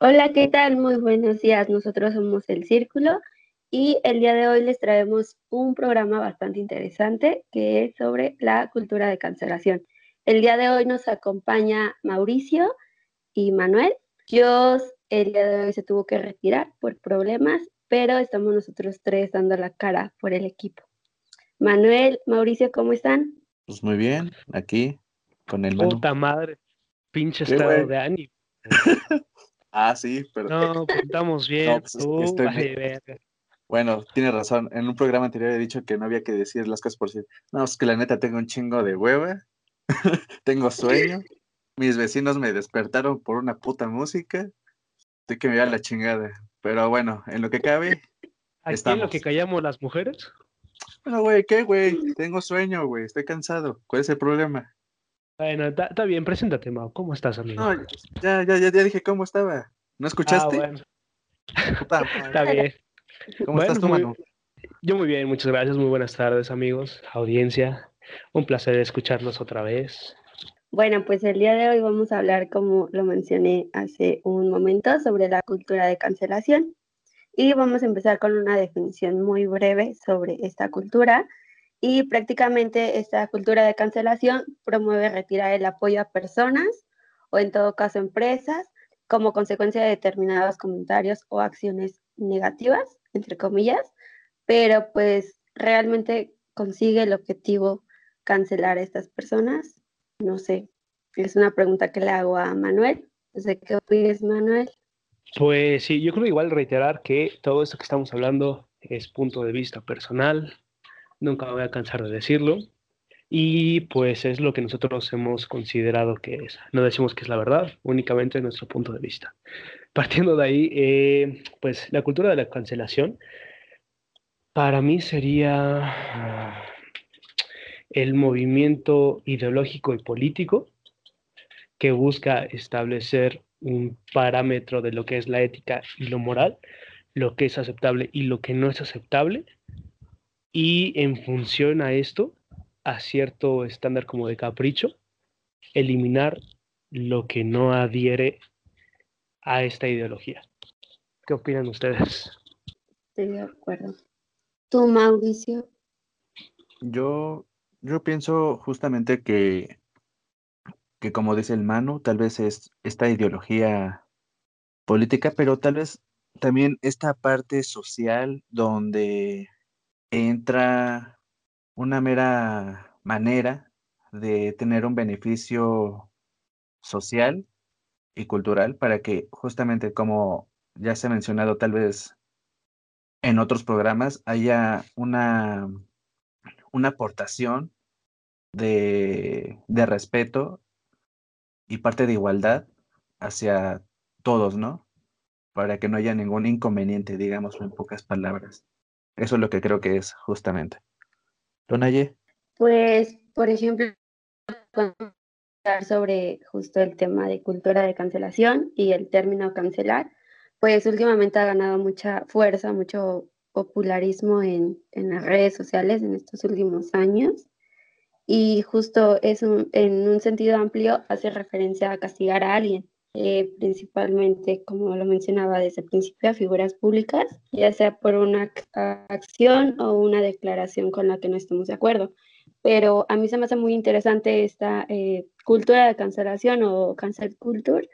Hola, ¿qué tal? Muy buenos días. Nosotros somos El Círculo y el día de hoy les traemos un programa bastante interesante que es sobre la cultura de cancelación. El día de hoy nos acompaña Mauricio y Manuel. Dios el día de hoy se tuvo que retirar por problemas, pero estamos nosotros tres dando la cara por el equipo. Manuel, Mauricio, ¿cómo están? Pues muy bien, aquí con el Puta madre, pinche estado de ánimo. ah, sí, pero. No, pues, estamos bien. Pues, bueno, tiene razón. En un programa anterior he dicho que no había que decir las cosas por sí. No, es que la neta tengo un chingo de hueva. tengo sueño. Mis vecinos me despertaron por una puta música. Estoy que me da la chingada. Pero bueno, en lo que cabe. ¿Aquí en lo que callamos las mujeres? Bueno, güey, ¿qué, güey? Tengo sueño, güey. Estoy cansado. ¿Cuál es el problema? Bueno, está bien, preséntate, Mau. ¿Cómo estás, amigo? No, ya, ya, ya, dije cómo estaba. ¿No escuchaste? Ah, bueno. está bien. ¿Cómo estás tú, Manu? Yo muy bien, muchas gracias. Muy buenas tardes, amigos, audiencia. Un placer escucharlos otra vez. Bueno, pues el día de hoy vamos a hablar, como lo mencioné hace un momento, sobre la cultura de cancelación. Y vamos a empezar con una definición muy breve sobre esta cultura. Y prácticamente esta cultura de cancelación promueve retirar el apoyo a personas o en todo caso empresas como consecuencia de determinados comentarios o acciones negativas, entre comillas, pero pues realmente consigue el objetivo cancelar a estas personas. No sé, es una pregunta que le hago a Manuel. ¿Qué opinas, Manuel? Pues sí, yo creo igual reiterar que todo esto que estamos hablando es punto de vista personal, nunca voy a cansar de decirlo, y pues es lo que nosotros hemos considerado que es. No decimos que es la verdad, únicamente nuestro punto de vista. Partiendo de ahí, eh, pues la cultura de la cancelación para mí sería ah, el movimiento ideológico y político que busca establecer un parámetro de lo que es la ética y lo moral, lo que es aceptable y lo que no es aceptable, y en función a esto, a cierto estándar como de capricho, eliminar lo que no adhiere a esta ideología. ¿Qué opinan ustedes? Estoy de acuerdo. ¿Tú, Mauricio? Yo, yo pienso justamente que que como dice el Manu, tal vez es esta ideología política, pero tal vez también esta parte social donde entra una mera manera de tener un beneficio social y cultural para que justamente como ya se ha mencionado tal vez en otros programas haya una, una aportación de, de respeto y parte de igualdad hacia todos, ¿no? Para que no haya ningún inconveniente, digamos en pocas palabras. Eso es lo que creo que es justamente. Pues, por ejemplo, sobre justo el tema de cultura de cancelación y el término cancelar, pues últimamente ha ganado mucha fuerza, mucho popularismo en, en las redes sociales en estos últimos años. Y justo es en un sentido amplio hace referencia a castigar a alguien, eh, principalmente, como lo mencionaba desde el principio, a figuras públicas, ya sea por una acción o una declaración con la que no estemos de acuerdo. Pero a mí se me hace muy interesante esta eh, cultura de cancelación o cancel culture,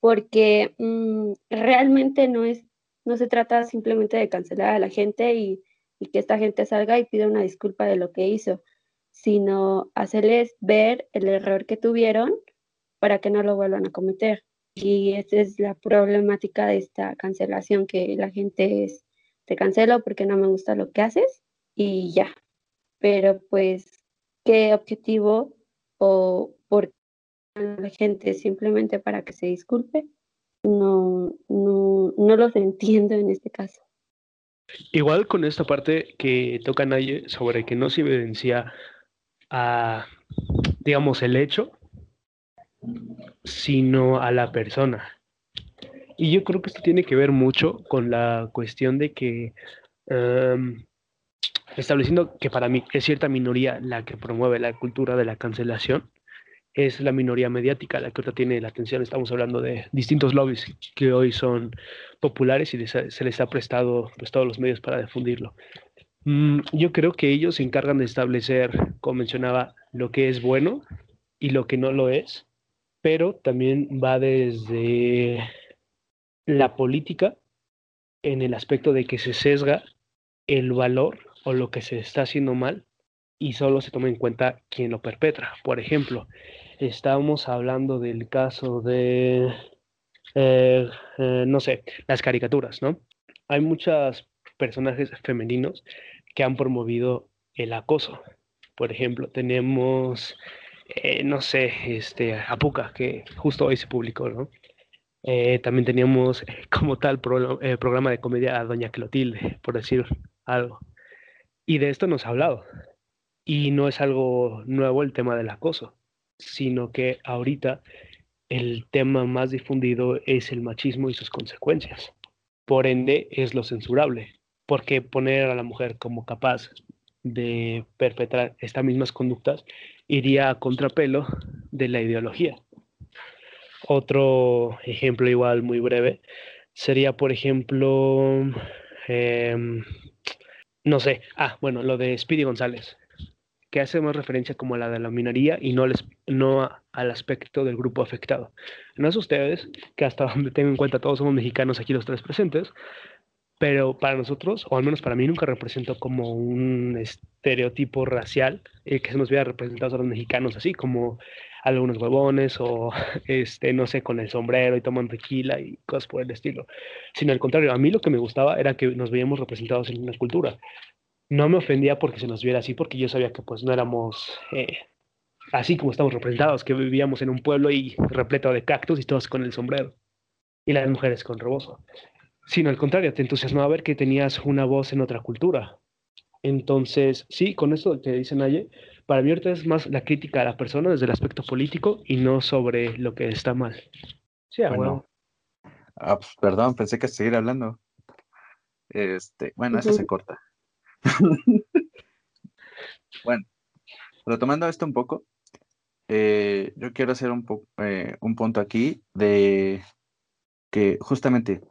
porque mm, realmente no, es, no se trata simplemente de cancelar a la gente y, y que esta gente salga y pida una disculpa de lo que hizo sino hacerles ver el error que tuvieron para que no lo vuelvan a cometer. Y esa es la problemática de esta cancelación, que la gente es, te cancelo porque no me gusta lo que haces y ya. Pero pues, ¿qué objetivo o por la gente simplemente para que se disculpe? No, no, no los entiendo en este caso. Igual con esta parte que toca nadie sobre que no se evidencia a, digamos, el hecho, sino a la persona. Y yo creo que esto tiene que ver mucho con la cuestión de que, em, estableciendo que para mí es cierta minoría la que promueve la cultura de la cancelación, es la minoría mediática la que ahorita tiene la atención. Estamos hablando de distintos lobbies que hoy son populares y se les ha prestado pues, todos los medios para difundirlo. Mm, yo creo que ellos se encargan de establecer, como mencionaba, lo que es bueno y lo que no lo es, pero también va desde la política en el aspecto de que se sesga el valor o lo que se está haciendo mal y solo se toma en cuenta quien lo perpetra. Por ejemplo, estamos hablando del caso de, eh, eh, no sé, las caricaturas, ¿no? Hay muchos personajes femeninos que han promovido el acoso. Por ejemplo, tenemos, eh, no sé, este, Apuca, que justo hoy se publicó, ¿no? también teníamos como tal programa de comedia a Doña Clotilde, por decir algo. Y de esto nos ha hablado. Y no es algo nuevo el tema del acoso, sino que ahorita el tema más difundido es el machismo y sus consecuencias. Por ende, es lo censurable, porque poner a la mujer como capaz de perpetrar estas mismas conductas iría a contrapelo de la ideología. Otro ejemplo igual muy breve sería, por ejemplo, em, no sé, ah, bueno, lo de Speedy González, que hace más referencia como a la de la minoría y no, les, no al aspecto del grupo afectado. No es ustedes, que hasta donde tengo en cuenta todos somos mexicanos aquí los tres presentes, pero para nosotros, o al menos para mí, nunca representó como un estereotipo racial eh, que se nos hubiera representado a los mexicanos así, como algunos huevones o, este, no sé, con el sombrero y toman tequila y cosas por el estilo. Sino al contrario, a mí lo que me gustaba era que nos veíamos representados en una cultura. No me ofendía porque se nos viera así, porque yo sabía que pues no éramos eh, así como estamos representados, que vivíamos en un pueblo y repleto de cactus y todos con el sombrero. Y las mujeres con rebozo. Sino al contrario, te entusiasmaba ver que tenías una voz en otra cultura. Entonces, sí, con esto que dice Naye, para mí ahorita es más la crítica a la persona desde el aspecto político y no sobre lo que está mal. Sí, bueno. Ah, pues, perdón, pensé que seguir hablando. Este, bueno, eso se corta. bueno, retomando esto un poco, eh, yo quiero hacer un, eh, un punto aquí de que justamente,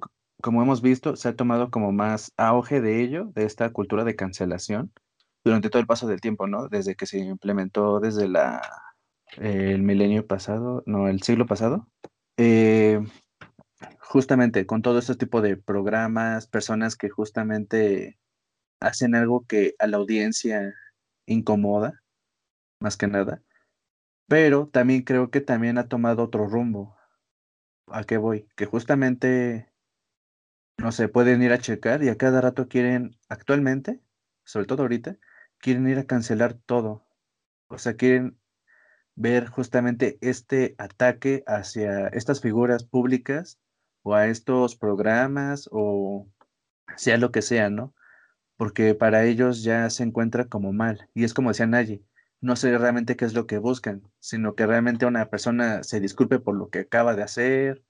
como hemos visto, se ha tomado como más auge de ello, de esta cultura de cancelación, durante todo el paso del tiempo, ¿no? Desde que se implementó desde la, el milenio pasado, no, el siglo pasado. Eh, justamente con todo este tipo de programas, personas que justamente hacen algo que a la audiencia incomoda, más que nada. Pero también creo que también ha tomado otro rumbo. ¿A qué voy? Que justamente, no sé, pueden ir a checar y a cada rato quieren, actualmente, sobre todo ahorita, quieren ir a cancelar todo. O sea, quieren ver justamente este ataque hacia estas figuras públicas o a estos programas o sea lo que sea, ¿no? Porque para ellos ya se encuentra como mal. Y es como decía Nayi, no sé realmente qué es lo que buscan, sino que realmente una persona se disculpe por lo que acaba de hacer,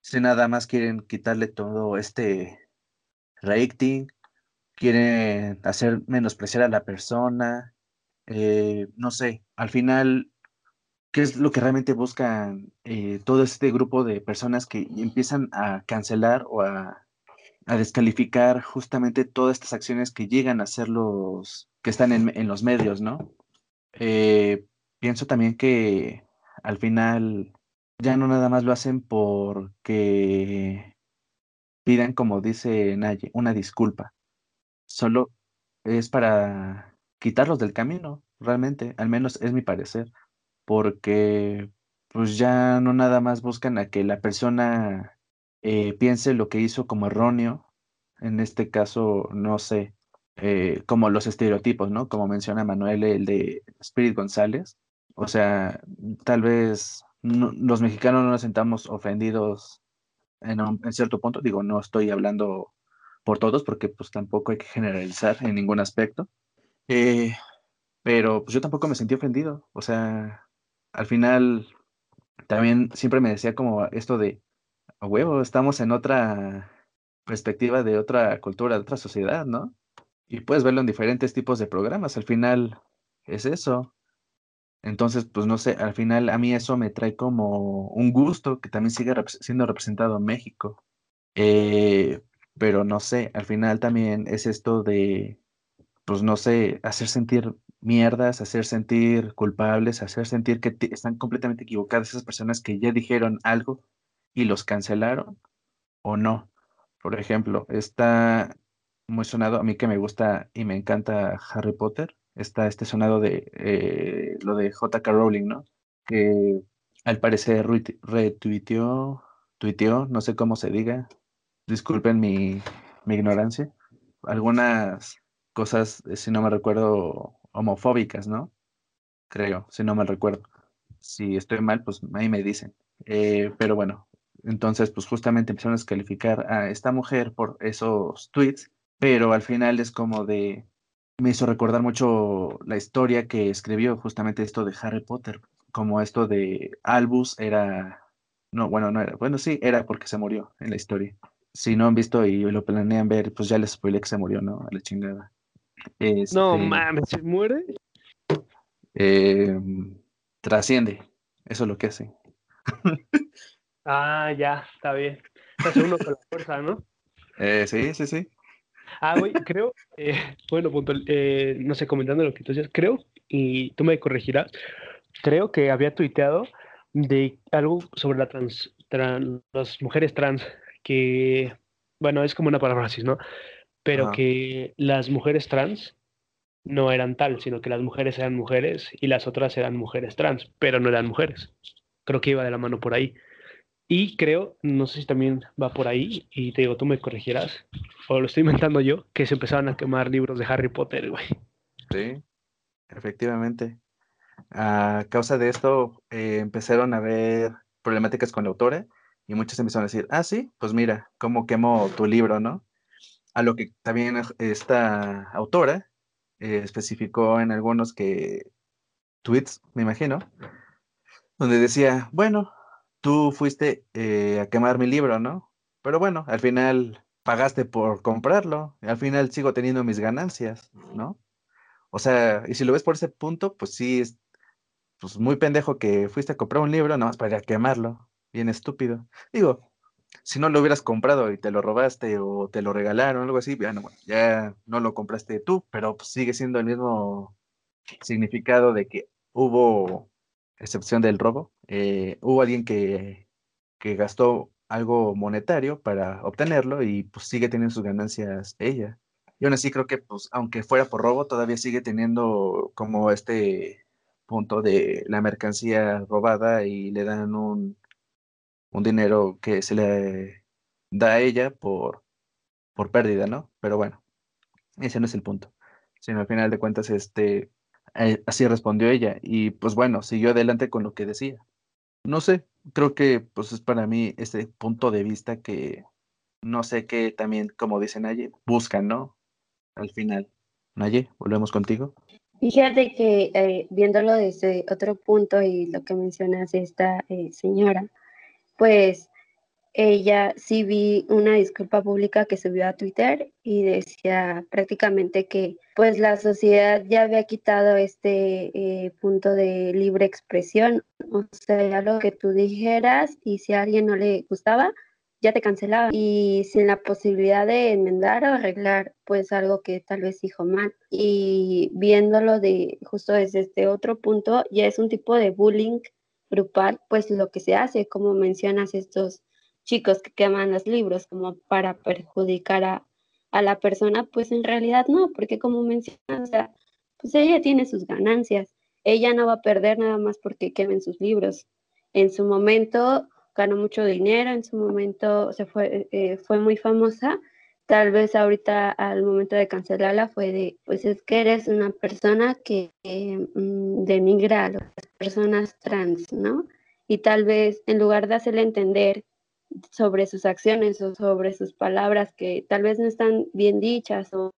si nada más quieren quitarle todo este rating quieren hacer menospreciar a la persona, eh, no sé, al final, ¿qué es lo que realmente buscan eh, todo este grupo de personas que empiezan a cancelar o a, descalificar justamente todas estas acciones que llegan a ser los que están en, los medios, ¿no? Eh, pienso también que al final ya no nada más lo hacen porque pidan, como dice Naye, una disculpa. Solo es para quitarlos del camino, realmente, al menos es mi parecer, porque pues ya no nada más buscan a que la persona eh, piense lo que hizo como erróneo, en este caso, no sé, eh, como los estereotipos, ¿no? Como menciona Manuel, el de Spirit González, o sea, tal vez los mexicanos no nos sentamos ofendidos en, en cierto punto, digo, no estoy hablando por todos, porque pues tampoco hay que generalizar en ningún aspecto. Eh, pero pues yo tampoco me sentí ofendido. O sea, al final también siempre me decía como esto de, huevo, estamos en otra perspectiva de otra cultura, de otra sociedad, ¿no? Y puedes verlo en diferentes tipos de programas. Al final es eso. Entonces, pues no sé, al final a mí eso me trae como un gusto que también sigue siendo representado en México. Eh, pero no sé, al final también es esto de, pues no sé, hacer sentir mierdas, hacer sentir culpables, hacer sentir que están completamente equivocadas esas personas que ya dijeron algo y los cancelaron o no. Por ejemplo, está muy sonado, a mí que me gusta y me encanta Harry Potter, está este sonado de eh, lo de J.K. Rowling, ¿no? Que al parecer retuiteó, tuiteó, no sé cómo se diga, disculpen mi, mi ignorancia, algunas cosas, eh, si no me recuerdo, homofóbicas, ¿no? Creo, si no me recuerdo. Si estoy mal, pues ahí me dicen. Eh, pero bueno, entonces, pues justamente empezaron a descalificar a esta mujer por esos tweets, pero al final es como de, me hizo recordar mucho la historia que escribió justamente esto de Harry Potter, como esto de Albus era, no, bueno, no era, bueno, sí, era porque se murió en la historia. Si no han visto y lo planean ver, pues ya les spoilé que se murió, ¿no? A la chingada. no este, mames, ¿se muere? Em, trasciende, eso es lo que hace. Ah, ya, está bien. Hace uno con la fuerza, ¿no? Eh, sí, sí, sí. Ah, güey, creo, eh, bueno, punto, eh, no sé, comentando lo que tú decías, creo, y tú me corregirás, creo que había tuiteado de algo sobre la trans, las mujeres trans, que, bueno, es como una palabra así, ¿no? Pero que las mujeres trans no eran tal, sino que las mujeres eran mujeres y las otras eran mujeres trans, pero no eran mujeres. Creo que iba de la mano por ahí. Y creo, no sé si también va por ahí, y te digo, tú me corregirás, o lo estoy inventando yo, que se empezaban a quemar libros de Harry Potter, güey. Sí, efectivamente. A causa de esto, eh, empezaron a haber problemáticas con la autora, y muchos empezaron a decir, ah, sí, pues mira, cómo quemó tu libro, ¿no? A lo que también esta autora eh, especificó en algunos que tweets, me imagino, donde decía, bueno, tú fuiste eh, a quemar mi libro, ¿no? Pero bueno, al final pagaste por comprarlo, al final sigo teniendo mis ganancias, ¿no? O sea, y si lo ves por ese punto, pues sí, es pues muy pendejo que fuiste a comprar un libro nada más para ir a quemarlo, bien estúpido. Digo, si no lo hubieras comprado y te lo robaste o te lo regalaron o algo así, ya no, ya no lo compraste tú, pero pues sigue siendo el mismo significado de que hubo excepción del robo, eh, hubo alguien que, que, gastó algo monetario para obtenerlo y pues sigue teniendo sus ganancias ella. Y aún así creo que pues aunque fuera por robo, todavía sigue teniendo como este punto de la mercancía robada y le dan un, un dinero que se le da a ella por, por pérdida, ¿no? Pero bueno, ese no es el punto. Sino al final de cuentas, este, eh, así respondió ella y pues bueno, siguió adelante con lo que decía. No sé, creo que pues es para mí ese punto de vista que no sé qué también, como dice Naye, buscan, ¿no? Al final. Naye, volvemos contigo. Fíjate que eh, viéndolo desde otro punto y lo que mencionas esta eh, señora, pues ella sí vi una disculpa pública que subió a Twitter y decía prácticamente que pues la sociedad ya había quitado este eh, punto de libre expresión, o sea, lo que tú dijeras y si a alguien no le gustaba, ya te cancelaba y sin la posibilidad de enmendar o arreglar pues algo que tal vez dijo mal. Y viéndolo de justo desde este otro punto ya es un tipo de bullying grupal pues lo que se hace. Como mencionas estos chicos que queman los libros como para perjudicar a, la persona, pues en realidad no, porque como mencionas, pues ella tiene sus ganancias, ella no va a perder nada más porque quemen sus libros. En su momento ganó mucho dinero, en su momento se fue, eh, fue muy famosa, tal vez ahorita al momento de cancelarla fue de, pues es que eres una persona que mm, denigra a las personas trans, ¿no? Y tal vez en lugar de hacerle entender sobre sus acciones o sobre sus palabras que tal vez no están bien dichas o,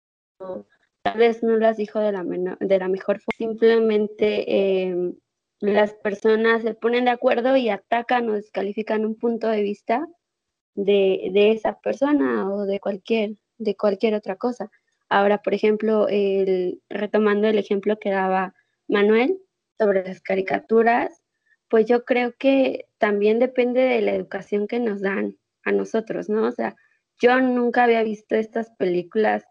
tal vez no las dijo de la, de la mejor forma. Simplemente em, las personas se ponen de acuerdo y atacan o descalifican un punto de vista de, de, esa persona o de cualquier, de cualquier otra cosa. Ahora, por ejemplo, el, retomando el ejemplo que daba Manuel sobre las caricaturas, pues yo creo que también depende de la educación que nos dan a nosotros, ¿no? O sea, yo nunca había visto estas películas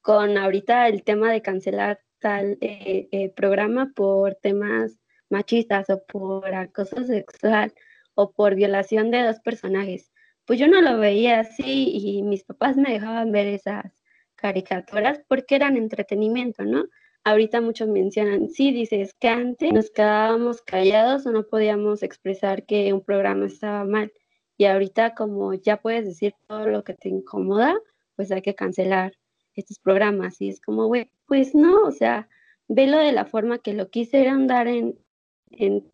con ahorita el tema de cancelar tal eh, eh, programa por temas machistas o por acoso sexual o por violación de dos personajes. Pues yo no lo veía así y mis papás me dejaban ver esas caricaturas porque eran entretenimiento, ¿no? Ahorita muchos mencionan, sí, dices que antes nos quedábamos callados o no podíamos expresar que un programa estaba mal. Y ahorita como ya puedes decir todo lo que te incomoda, pues hay que cancelar estos programas. Y es como, güey, pues no, o sea, velo de la forma que lo quisieran dar en, en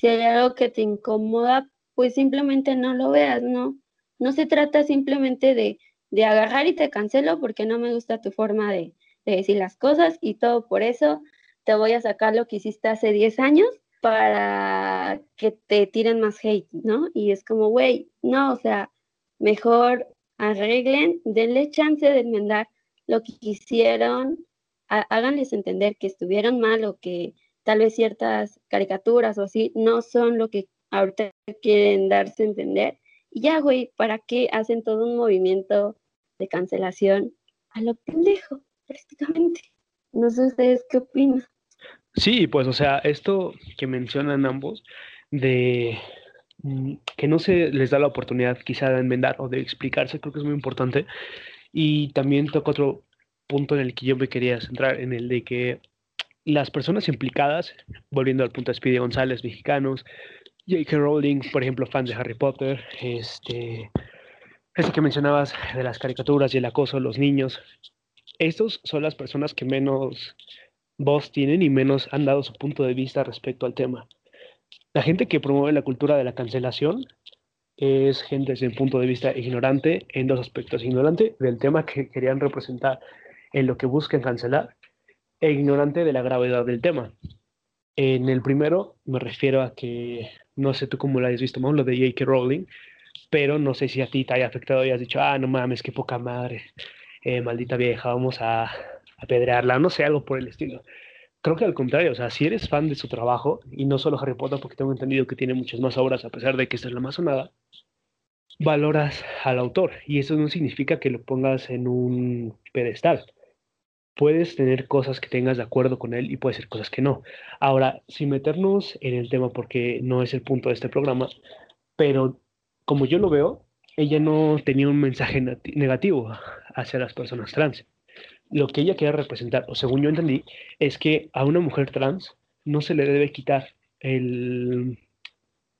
si hay algo que te incomoda, pues simplemente no lo veas, ¿no? No se trata simplemente de, de agarrar y te cancelo porque no me gusta tu forma de, de decir las cosas y todo por eso te voy a sacar lo que hiciste hace 10 años para que te tiren más hate, ¿no? Y es como, güey, no, o sea, mejor arreglen, denle chance de enmendar lo que hicieron, háganles entender que estuvieron mal o que tal vez ciertas caricaturas o así no son lo que ahorita quieren darse a entender. Y ya, güey, ¿para qué hacen todo un movimiento de cancelación a lo pendejo, prácticamente? No sé ustedes qué opinan. Sí, pues, o sea, esto que mencionan ambos, de mm, que no se les da la oportunidad quizá de enmendar o de explicarse, creo que es muy importante. Y también toco otro punto en el que yo me quería centrar, en el de que las personas implicadas, volviendo al punto de Speedy González, mexicanos, J.K. Rowling, por ejemplo, fans de Harry Potter, este, esto que mencionabas de las caricaturas y el acoso los niños, estos son las personas que menos voz tienen y menos han dado su punto de vista respecto al tema. La gente que promueve la cultura de la cancelación es gente desde un punto de vista ignorante en dos aspectos. Ignorante del tema que querían representar en lo que buscan cancelar e ignorante de la gravedad del tema. En el primero me refiero a que, no sé tú cómo lo hayas visto, lo de J.K. Rowling, pero no sé si a ti te haya afectado y has dicho, ah, no mames, qué poca madre, eh, maldita vieja, vamos a apedrearla, no sé, algo por el estilo. Creo que al contrario, o sea, si eres fan de su trabajo, y no solo Harry Potter, porque tengo entendido que tiene muchas más obras, a pesar de que esta es la más sonada, valoras al autor, y eso no significa que lo pongas en un pedestal. Puedes tener cosas que tengas de acuerdo con él y puede ser cosas que no. Ahora, sin meternos en el tema, porque no es el punto de este programa, pero como yo lo veo, ella no tenía un mensaje negativo hacia las personas trans lo que ella quería representar, o según yo entendí, es que a una mujer trans no se le debe quitar el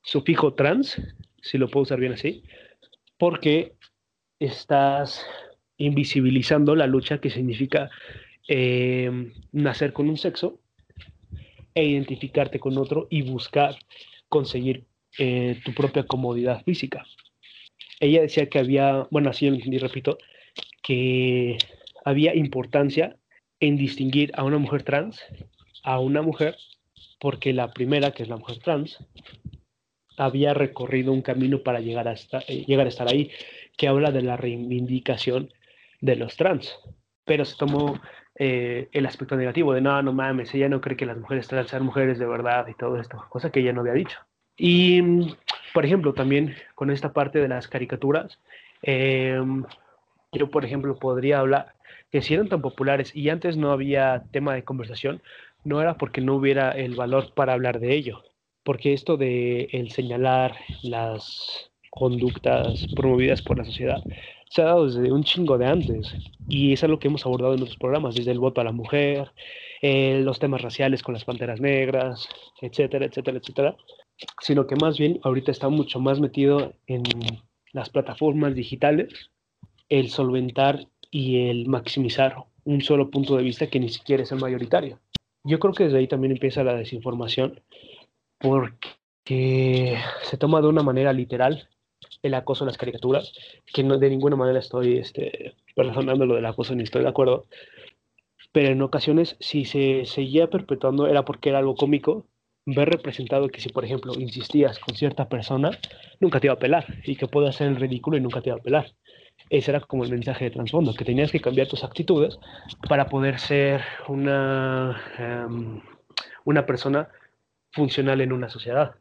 sufijo trans, si lo puedo usar bien así, porque estás invisibilizando la lucha que significa eh, nacer con un sexo e identificarte con otro y buscar conseguir eh, tu propia comodidad física. Ella decía que había, bueno, así yo lo entendí, repito, que había importancia en distinguir a una mujer trans a una mujer porque la primera, que es la mujer trans, había recorrido un camino para llegar a, eh, llegar a estar ahí, que habla de la reivindicación de los trans. Pero se tomó eh, el aspecto negativo de no, no mames, ella no cree que las mujeres trans sean mujeres de verdad y todo esto, cosa que ella no había dicho. Y, por ejemplo, también con esta parte de las caricaturas, em, yo, por ejemplo, podría hablar que si eran tan populares y antes no había tema de conversación, no era porque no hubiera el valor para hablar de ello, porque esto de el señalar las conductas promovidas por la sociedad se ha dado desde un chingo de antes y es algo que hemos abordado en otros programas, desde el voto a la mujer, eh, los temas raciales con las panteras negras, etcétera, etcétera, etcétera, sino que más bien ahorita está mucho más metido en las plataformas digitales, el solventar y el maximizar un solo punto de vista que ni siquiera es el mayoritario. Yo creo que desde ahí también empieza la desinformación porque se toma de una manera literal el acoso a las caricaturas, que no, de ninguna manera estoy este, razonando lo del acoso ni estoy de acuerdo, pero en ocasiones si se seguía perpetuando era porque era algo cómico ver representado que si por ejemplo insistías con cierta persona, nunca te iba a pelar y que puede hacer el ridículo y nunca te iba a pelar. Ese era como el mensaje de trasfondo, que tenías que cambiar tus actitudes para poder ser una, em, una persona funcional en una sociedad.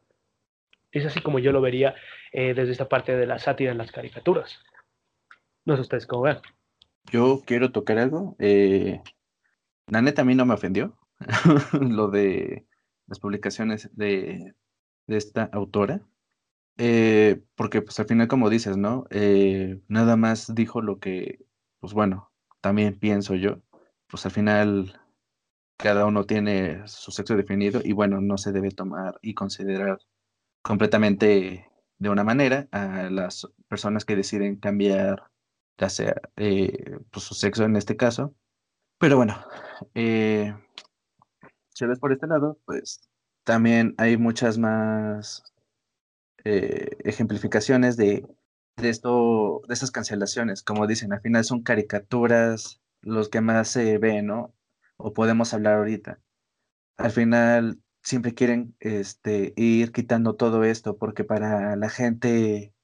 Es así como yo lo vería eh, desde esta parte de la sátira en las caricaturas. No sé ustedes cómo ven. Yo quiero tocar algo. Eh, la no me ofendió lo de las publicaciones de, esta autora. Eh, porque pues al final como dices, ¿no? Eh, nada más dijo lo que, pues bueno, también pienso yo. Pues al final cada uno tiene su sexo definido y bueno, no se debe tomar y considerar completamente de una manera a las personas que deciden cambiar ya sea eh, pues, su sexo en este caso. Pero bueno, si ves por este lado, pues también hay muchas más eh, ejemplificaciones de, de, esto, de estas cancelaciones. Como dicen, al final son caricaturas los que más se ven, ¿no? O podemos hablar ahorita. Al final siempre quieren este, ir quitando todo esto porque para la gente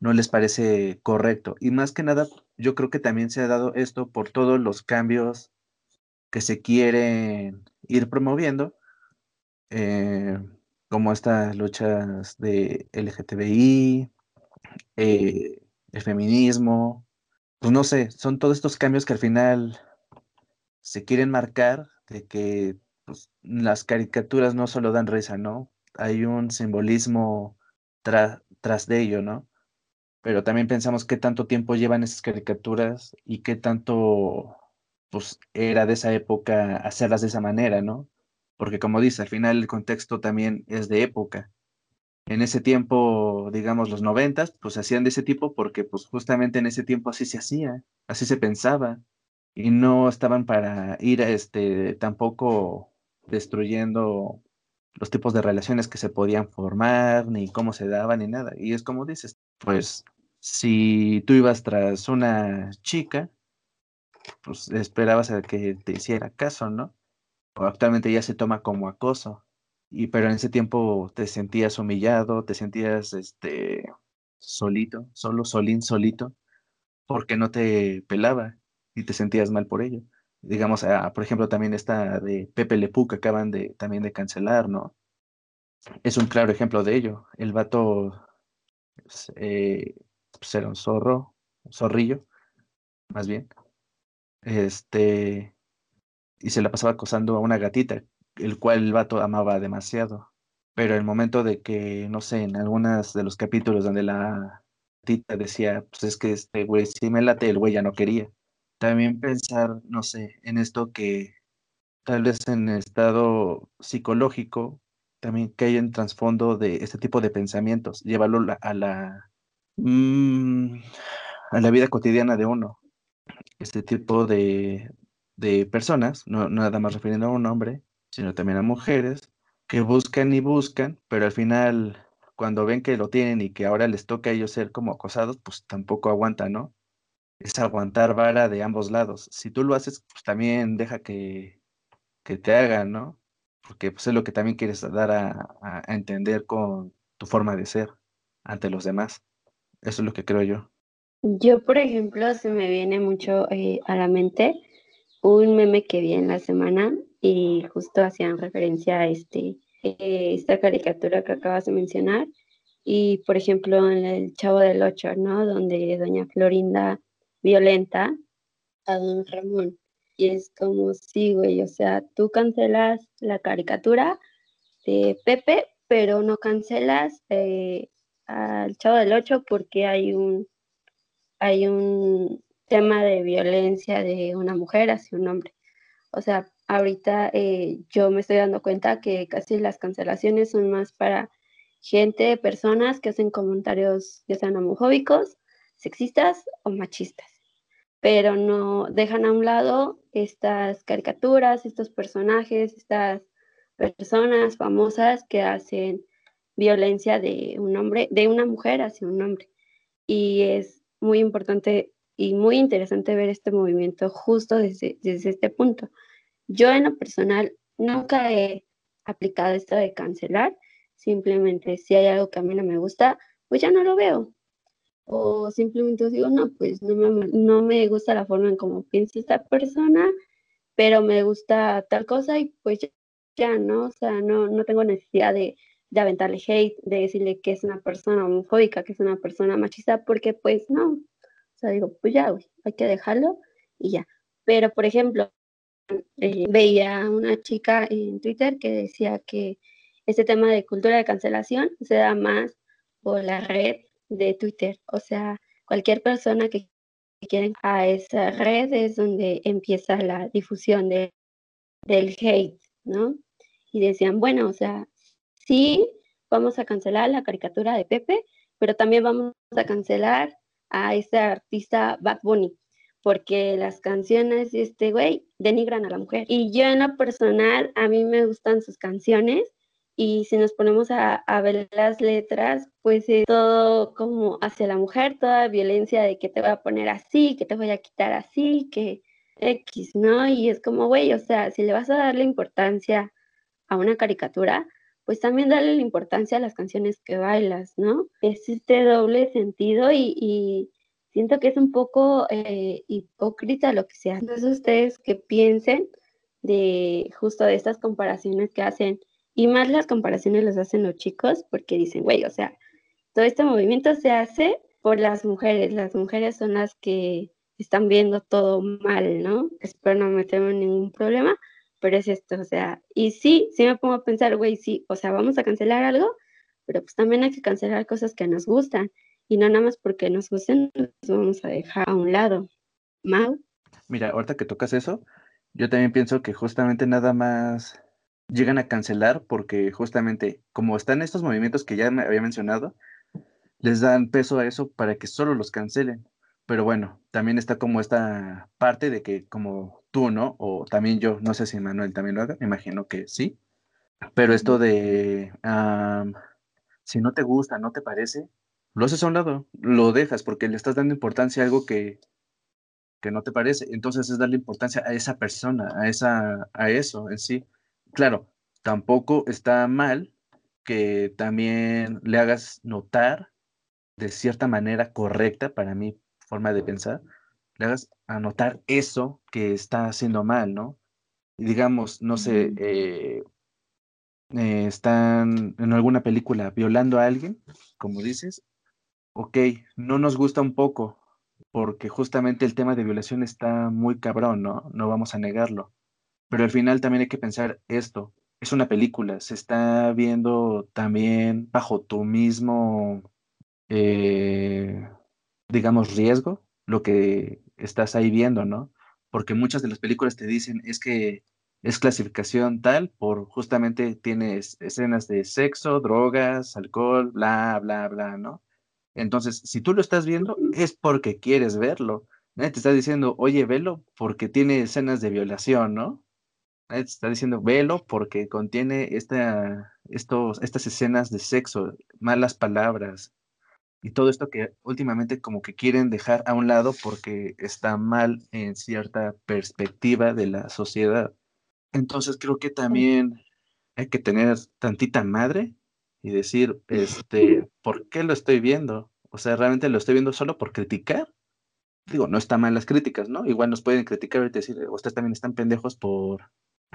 no les parece correcto. Y más que nada, yo creo que también se ha dado esto por todos los cambios que se quieren ir promoviendo, eh, como estas luchas de LGTBI, eh, el feminismo, pues no sé, son todos estos cambios que al final se quieren marcar de que pues, las caricaturas no solo dan risa, ¿no? Hay un simbolismo tras de ello, ¿no? pero también pensamos qué tanto tiempo llevan esas caricaturas y qué tanto pues era de esa época hacerlas de esa manera, ¿no? Porque como dice, al final el contexto también es de época. En ese tiempo, digamos los noventas, pues se hacían de ese tipo porque pues justamente en ese tiempo así se hacía, así se pensaba y no estaban para ir este tampoco destruyendo los tipos de relaciones que se podían formar, ni cómo se daban, ni nada. Y es como dices, pues si tú ibas tras una chica, pues esperabas a que te hiciera caso, ¿no? Actualmente ya se toma como acoso. Y pero en ese tiempo te sentías humillado, te sentías este solito, solo solín solito, porque no te pelaba y te sentías mal por ello. Digamos, ah, por ejemplo, también esta de Pepe Lepú que acaban de también de cancelar, ¿no? Es un claro ejemplo de ello. El vato eh, pues era un zorro, un zorrillo, más bien. Este, y se la pasaba acosando a una gatita, el cual el vato amaba demasiado. Pero el momento de que, no sé, en algunos de los capítulos donde la gatita decía, pues es que este güey si me late, el güey ya no quería. También pensar, no sé, en esto que tal vez en estado psicológico, también que hay en trasfondo de este tipo de pensamientos, llevarlo a la Mm, a la vida cotidiana de uno. Este tipo de, de personas, no nada más refiriendo a un hombre, sino también a mujeres, que buscan y buscan, pero al final, cuando ven que lo tienen y que ahora les toca a ellos ser como acosados, pues tampoco aguantan, ¿no? Es aguantar vara de ambos lados. Si tú lo haces, pues también deja que, que te hagan, ¿no? Porque pues, es lo que también quieres dar a, a entender con tu forma de ser ante los demás. Eso es lo que creo yo. Yo, por ejemplo, se me viene mucho eh, a la mente un meme que vi en la semana y justo hacían referencia a este, eh, esta caricatura que acabas de mencionar. Y, por ejemplo, en el Chavo del Ocho, ¿no? Donde doña Florinda violenta a don Ramón. Y es como, sí, güey, o sea, tú cancelas la caricatura de Pepe, pero no cancelas eh, al Chavo del Ocho porque hay un, hay un tema de violencia de una mujer hacia un hombre. O sea, ahorita eh, yo me estoy dando cuenta que casi las cancelaciones son más para gente, personas que hacen comentarios ya sean homofóbicos, sexistas o machistas, pero no dejan a un lado estas caricaturas, estos personajes, estas personas famosas que hacen violencia de un hombre, de una mujer hacia un hombre. Y es muy importante y muy interesante ver este movimiento justo desde, desde este punto. Yo en lo personal nunca he aplicado esto de cancelar, simplemente si hay algo que a mí no me gusta, pues ya no lo veo. O simplemente digo, no, pues no me, no me gusta la forma en cómo piensa esta persona, pero me gusta tal cosa y pues ya, ¿no? O sea, no, no tengo necesidad de, de aventarle hate, de decirle que es una persona homofóbica, que es una persona machista, porque pues no. O sea, digo, pues ya, hay que dejarlo y ya. Pero, por ejemplo, eh, veía una chica en Twitter que decía que este tema de cultura de cancelación se da más por la red de Twitter. O sea, cualquier persona que quiera a esa red es donde empieza la difusión de, del hate, ¿no? Y decían, bueno, o sea, sí, vamos a cancelar la caricatura de Pepe, pero también vamos a cancelar a ese artista Bad Bunny porque las canciones de este güey denigran a la mujer. Y yo en lo personal, a mí me gustan sus canciones y si nos ponemos a, ver las letras, pues es todo como hacia la mujer, toda violencia de que te voy a poner así, que te voy a quitar así, que X, ¿no? Y es como, güey, o sea, si le vas a darle importancia a una caricatura, pues también darle la importancia a las canciones que bailas, ¿no? Es este doble sentido y siento que es un poco eh, hipócrita lo que se hace. Entonces ustedes que piensen de justo de estas comparaciones que hacen, y más las comparaciones las hacen los chicos, porque dicen, güey, o sea, todo este movimiento se hace por las mujeres, las mujeres son las que están viendo todo mal, ¿no? Espero no meterme en ningún problema, pero es esto, o sea, y sí, sí me pongo a pensar, güey, sí, o sea, vamos a cancelar algo, pero pues también hay que cancelar cosas que nos gustan y no nada más porque nos gusten, nos vamos a dejar a un lado. Mau. Mira, ahorita que tocas eso, yo también pienso que justamente nada más llegan a cancelar porque justamente como están estos movimientos que ya me había mencionado, les dan peso a eso para que solo los cancelen. Pero bueno, también está como esta parte de que como tú, ¿no? O también yo, no sé si Manuel también lo haga, me imagino que sí. Pero esto de, si no te gusta, no te parece, lo haces a un lado, lo dejas porque le estás dando importancia a algo que, que no te parece. Entonces es darle importancia a esa persona, a, esa, a eso en sí. Claro, tampoco está mal que también le hagas notar de cierta manera correcta para mi forma de pensar, le hagas anotar eso que está haciendo mal, ¿no? Y digamos, no sé, eh, eh, están en alguna película violando a alguien, como dices, ok, no nos gusta un poco, porque justamente el tema de violación está muy cabrón, ¿no? No vamos a negarlo. Pero al final también hay que pensar esto, es una película, se está viendo también bajo tu mismo, eh, digamos, riesgo, lo que estás ahí viendo, ¿no? Porque muchas de las películas te dicen es que es clasificación tal por justamente tienes escenas de sexo, drogas, alcohol, bla, bla, bla, ¿no? Entonces, si tú lo estás viendo, es porque quieres verlo. Nadie te está diciendo, oye, velo porque tiene escenas de violación, ¿no? Nadie te está diciendo, velo porque contiene esta, estos, estas escenas de sexo, malas palabras y todo esto que últimamente como que quieren dejar a un lado porque está mal en cierta perspectiva de la sociedad. Entonces creo que también hay que tener tantita madre y decir, este, ¿por qué lo estoy viendo? O sea, realmente lo estoy viendo solo por criticar. Digo, no está mal las críticas, ¿no? Igual nos pueden criticar y decir, ustedes también están pendejos por,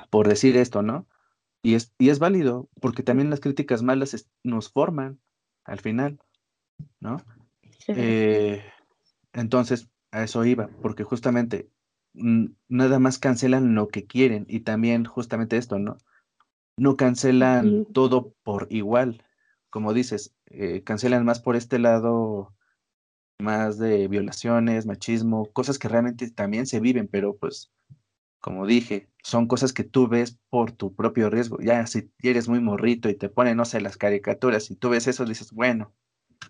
por decir esto, ¿no? Y es, y es válido, porque también las críticas malas nos forman al final, ¿no? Eh, entonces, a eso iba, porque justamente nada más cancelan lo que quieren y también justamente esto, ¿no? no cancelan todo por igual. Como dices, eh, cancelan más por este lado, más de violaciones, machismo, cosas que realmente también se viven, pero pues, como dije, son cosas que tú ves por tu propio riesgo. Ya si eres muy morrito y te ponen, no sé, las caricaturas y tú ves eso, dices, bueno,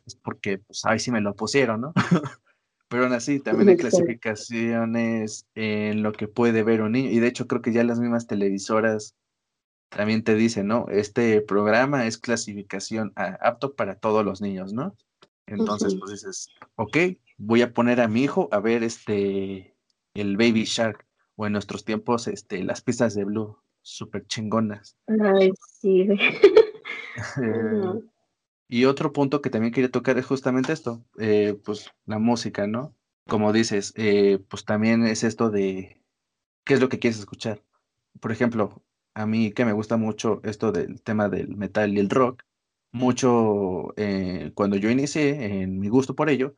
es porque, pues, ahí sí me lo pusieron, ¿no? pero aún así, también hay clasificaciones en lo que puede ver un niño. Y de hecho, creo que ya las mismas televisoras también te dice, ¿no? Este programa es clasificación apto para todos los niños, ¿no? Entonces, pues dices, ok, voy a poner a mi hijo a ver este, el Baby Shark, o en nuestros tiempos, este, las pistas de Blue, súper chingonas. Ay, sí. y otro punto que también quería tocar es justamente esto, eh, pues la música, ¿no? Como dices, eh, pues también es esto de, ¿qué es lo que quieres escuchar? Por ejemplo, a mí que me gusta mucho esto del tema del metal y el rock, mucho, eh, cuando yo inicié en mi gusto por ello,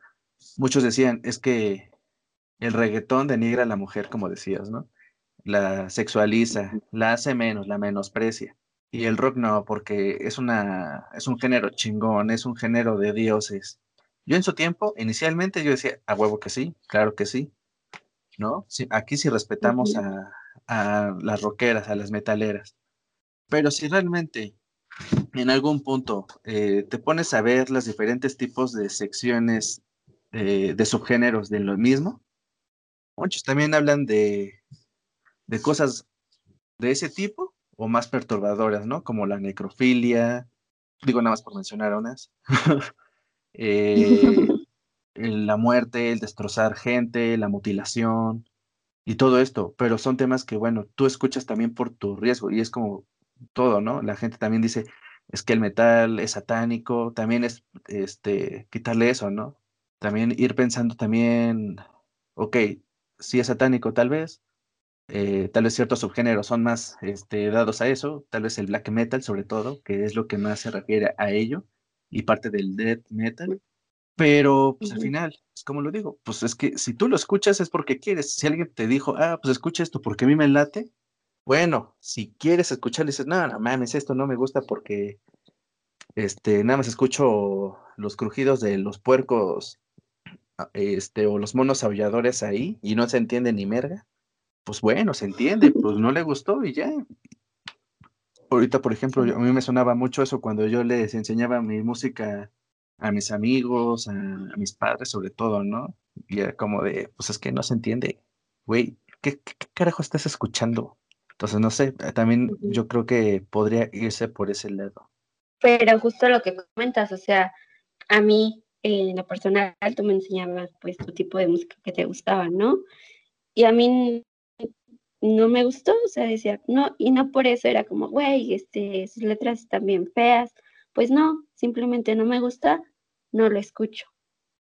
muchos decían, es que el reggaetón denigra a la mujer, como decías, ¿no? La sexualiza, la hace menos, la menosprecia. Y el rock no, porque es, una, es un género chingón, es un género de dioses. Yo en su tiempo, inicialmente yo decía, a huevo que sí, claro que sí, ¿no? aquí sí respetamos a, a las rockeras, a las metaleras. Pero si realmente en algún punto eh, te pones a ver los diferentes tipos de secciones eh, de subgéneros de lo mismo, muchos también hablan de, de cosas de ese tipo o más perturbadoras, ¿no? Como la necrofilia, digo nada más por mencionar unas, eh, la muerte, el destrozar gente, la mutilación y todo esto, pero son temas que, bueno, tú escuchas también por tu riesgo y es como todo, ¿no? La gente también dice, es que el metal es satánico, también es, este, quitarle eso, ¿no? También ir pensando también, ok, si es satánico tal vez, eh, tal vez ciertos subgéneros son más este, dados a eso, tal vez el black metal sobre todo, que es lo que más se refiere a ello, y parte del death metal, pero pues al final, es como lo digo, pues es que si tú lo escuchas es porque quieres, si alguien te dijo, ah, pues escucha esto porque a mí me late, bueno, si quieres escuchar, dices, no, no mames, esto no me gusta porque este, nada más escucho los crujidos de los puercos este, o los monos aulladores ahí y no se entiende ni merga. Pues bueno, se entiende, pues no le gustó y ya. Ahorita, por ejemplo, a mí me sonaba mucho eso cuando yo les enseñaba mi música a mis amigos, a, mis padres sobre todo, ¿no? Y era como de, pues es que no se entiende, güey, qué carajo estás escuchando? Entonces, no sé, eh, también yo creo que podría irse por ese lado. Pero justo lo que comentas, o sea, a mí, en lo personal, tú me enseñabas pues tu tipo de música que te gustaba, ¿no? Y a mí no me gustó, o sea, decía, no, y no por eso era como, güey, este, sus letras están bien feas. Pues no, simplemente no me gusta, no lo escucho.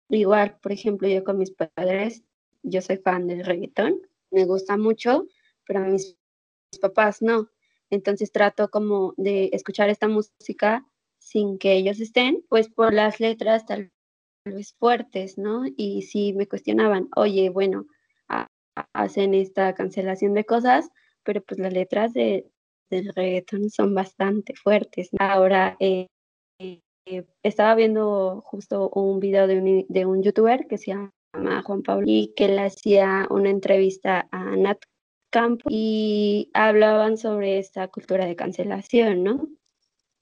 Igual, por ejemplo, yo con mis padres, yo soy fan del reggaetón, me gusta mucho, pero a mis papás no. Entonces trato como de escuchar esta música sin que ellos estén, pues por las letras tal vez fuertes, ¿no? Y si me cuestionaban, oye, bueno, hacen esta cancelación de cosas, pero pues las letras de, del reggaetón son bastante fuertes. Ahora, eh, eh, estaba viendo justo un video de un, de un youtuber que se llama Juan Pablo y que le hacía una entrevista a Nat campo y hablaban sobre esta cultura de cancelación, ¿no?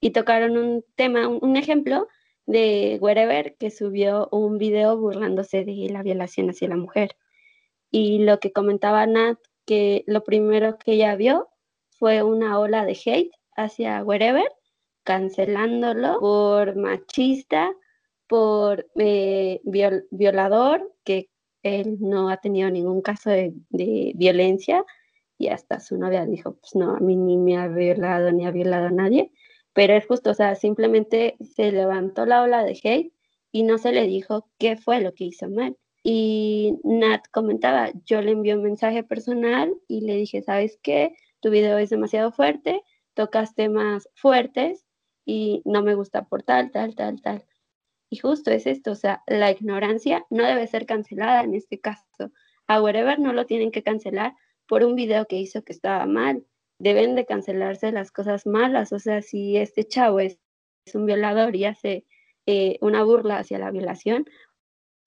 Y tocaron un tema, un, ejemplo de Wherever que subió un video burlándose de la violación hacia la mujer. Y lo que comentaba Nat, que lo primero que ella vio fue una ola de hate hacia Wherever, cancelándolo por machista, por eh, violador, que él no ha tenido ningún caso de, de violencia, y hasta su novia dijo, pues no, a mí ni me ha violado ni ha violado a nadie, pero es justo, o sea, simplemente se levantó la ola de hate y no se le dijo qué fue lo que hizo mal. Y Nat comentaba, yo le envié un mensaje personal y le dije, ¿sabes qué? Tu video es demasiado fuerte, tocas temas fuertes y no me gusta por tal, tal, tal, tal. Y justo es esto, o sea, la ignorancia no debe ser cancelada en este caso. A Wherever no lo tienen que cancelar por un video que hizo que estaba mal. Deben de cancelarse las cosas malas. O sea, si este chavo es, un violador y hace eh, una burla hacia la violación,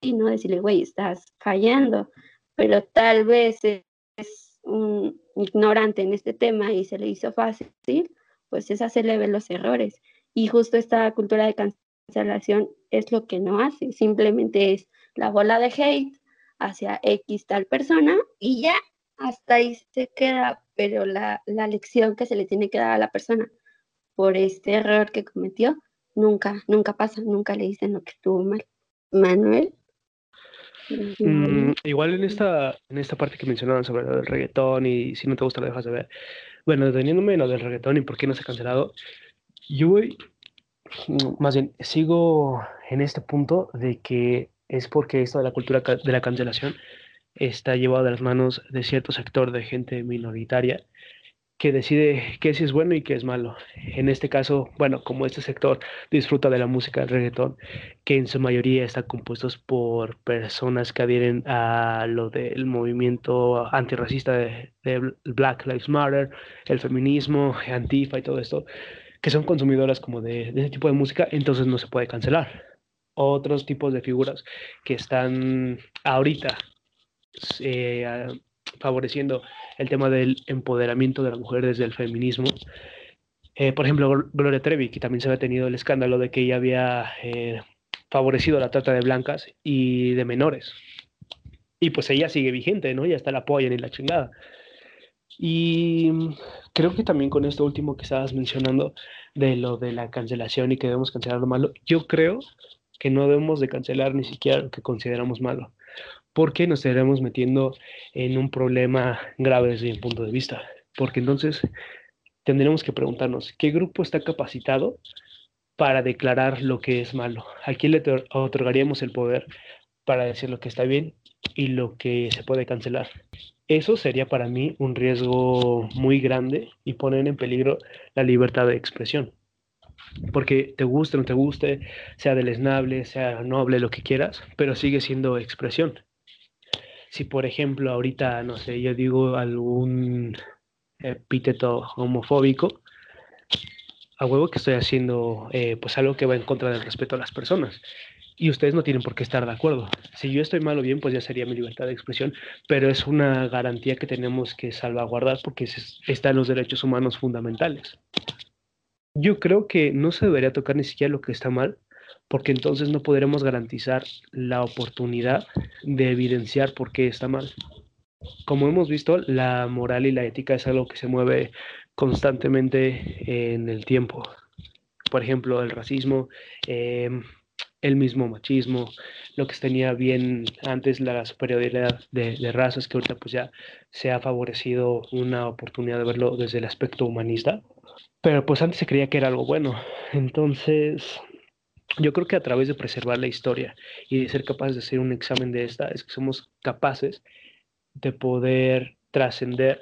y no decirle, güey, estás fallando, pero tal vez es un ignorante en este tema y se le hizo fácil, pues es hacerle ver los errores. Y justo esta cultura de cancelación es lo que no hace, simplemente es la bola de hate hacia X tal persona y ya hasta ahí se queda, pero la, lección que se le tiene que dar a la persona por este error que cometió, nunca, nunca pasa, nunca le dicen lo que estuvo mal. Manuel. Mm, igual en esta, en esta parte que mencionaban sobre el reggaetón y si no te gusta lo dejas de ver. Bueno, deteniéndome en lo del reggaetón y por qué no se ha cancelado, yo voy, mm, más bien, sigo en este punto de que es porque esto de la cultura de la cancelación está llevado de las manos de cierto sector de gente minoritaria que decide qué sí es bueno y qué es malo. En este caso, bueno, como este sector disfruta de la música del reggaetón, que en su mayoría está compuestos por personas que adhieren a lo del movimiento antirracista de, Black Lives Matter, el feminismo, Antifa y todo esto, que son consumidoras como de, ese tipo de música, entonces no se puede cancelar. Otros tipos de figuras que están ahorita eh, favoreciendo el tema del empoderamiento de la mujer desde el feminismo. Eh, por ejemplo, Gloria Trevi, que también se había tenido el escándalo de que ella había eh, favorecido la trata de blancas y de menores. Y pues ella sigue vigente, ¿no? Ya está la apoyan y la chingada. Y creo que también con esto último que estabas mencionando de lo de la cancelación y que debemos cancelar lo malo, yo creo que no debemos de cancelar ni siquiera lo que consideramos malo porque nos estaremos metiendo en un problema grave desde mi punto de vista. Porque entonces tendremos que preguntarnos, ¿qué grupo está capacitado para declarar lo que es malo? ¿A quién le otorgaríamos el poder para decir lo que está bien y lo que se puede cancelar? Eso sería para mí un riesgo muy grande y poner en peligro la libertad de expresión. Porque te guste o no te guste, sea deleznable, sea noble, lo que quieras, pero sigue siendo expresión si por ejemplo ahorita, no sé, yo digo algún epíteto homofóbico, a huevo que estoy haciendo eh, pues algo que va en contra del respeto a las personas. Y ustedes no tienen por qué estar de acuerdo. Si yo estoy mal o bien, pues ya sería mi libertad de expresión, pero es una garantía que tenemos que salvaguardar porque está en los derechos humanos fundamentales. Yo creo que no se debería tocar ni siquiera lo que está mal, porque entonces no podremos garantizar la oportunidad de evidenciar por qué está mal. Como hemos visto, la moral y la ética es algo que se mueve constantemente en el tiempo. Por ejemplo, el racismo, em, el mismo machismo, lo que tenía bien antes la superioridad de, de, razas, que ahorita pues ya se ha favorecido una oportunidad de verlo desde el aspecto humanista. Pero pues antes se creía que era algo bueno. Entonces, yo creo que a través de preservar la historia y de ser capaces de hacer un examen de esta, es que somos capaces de poder trascender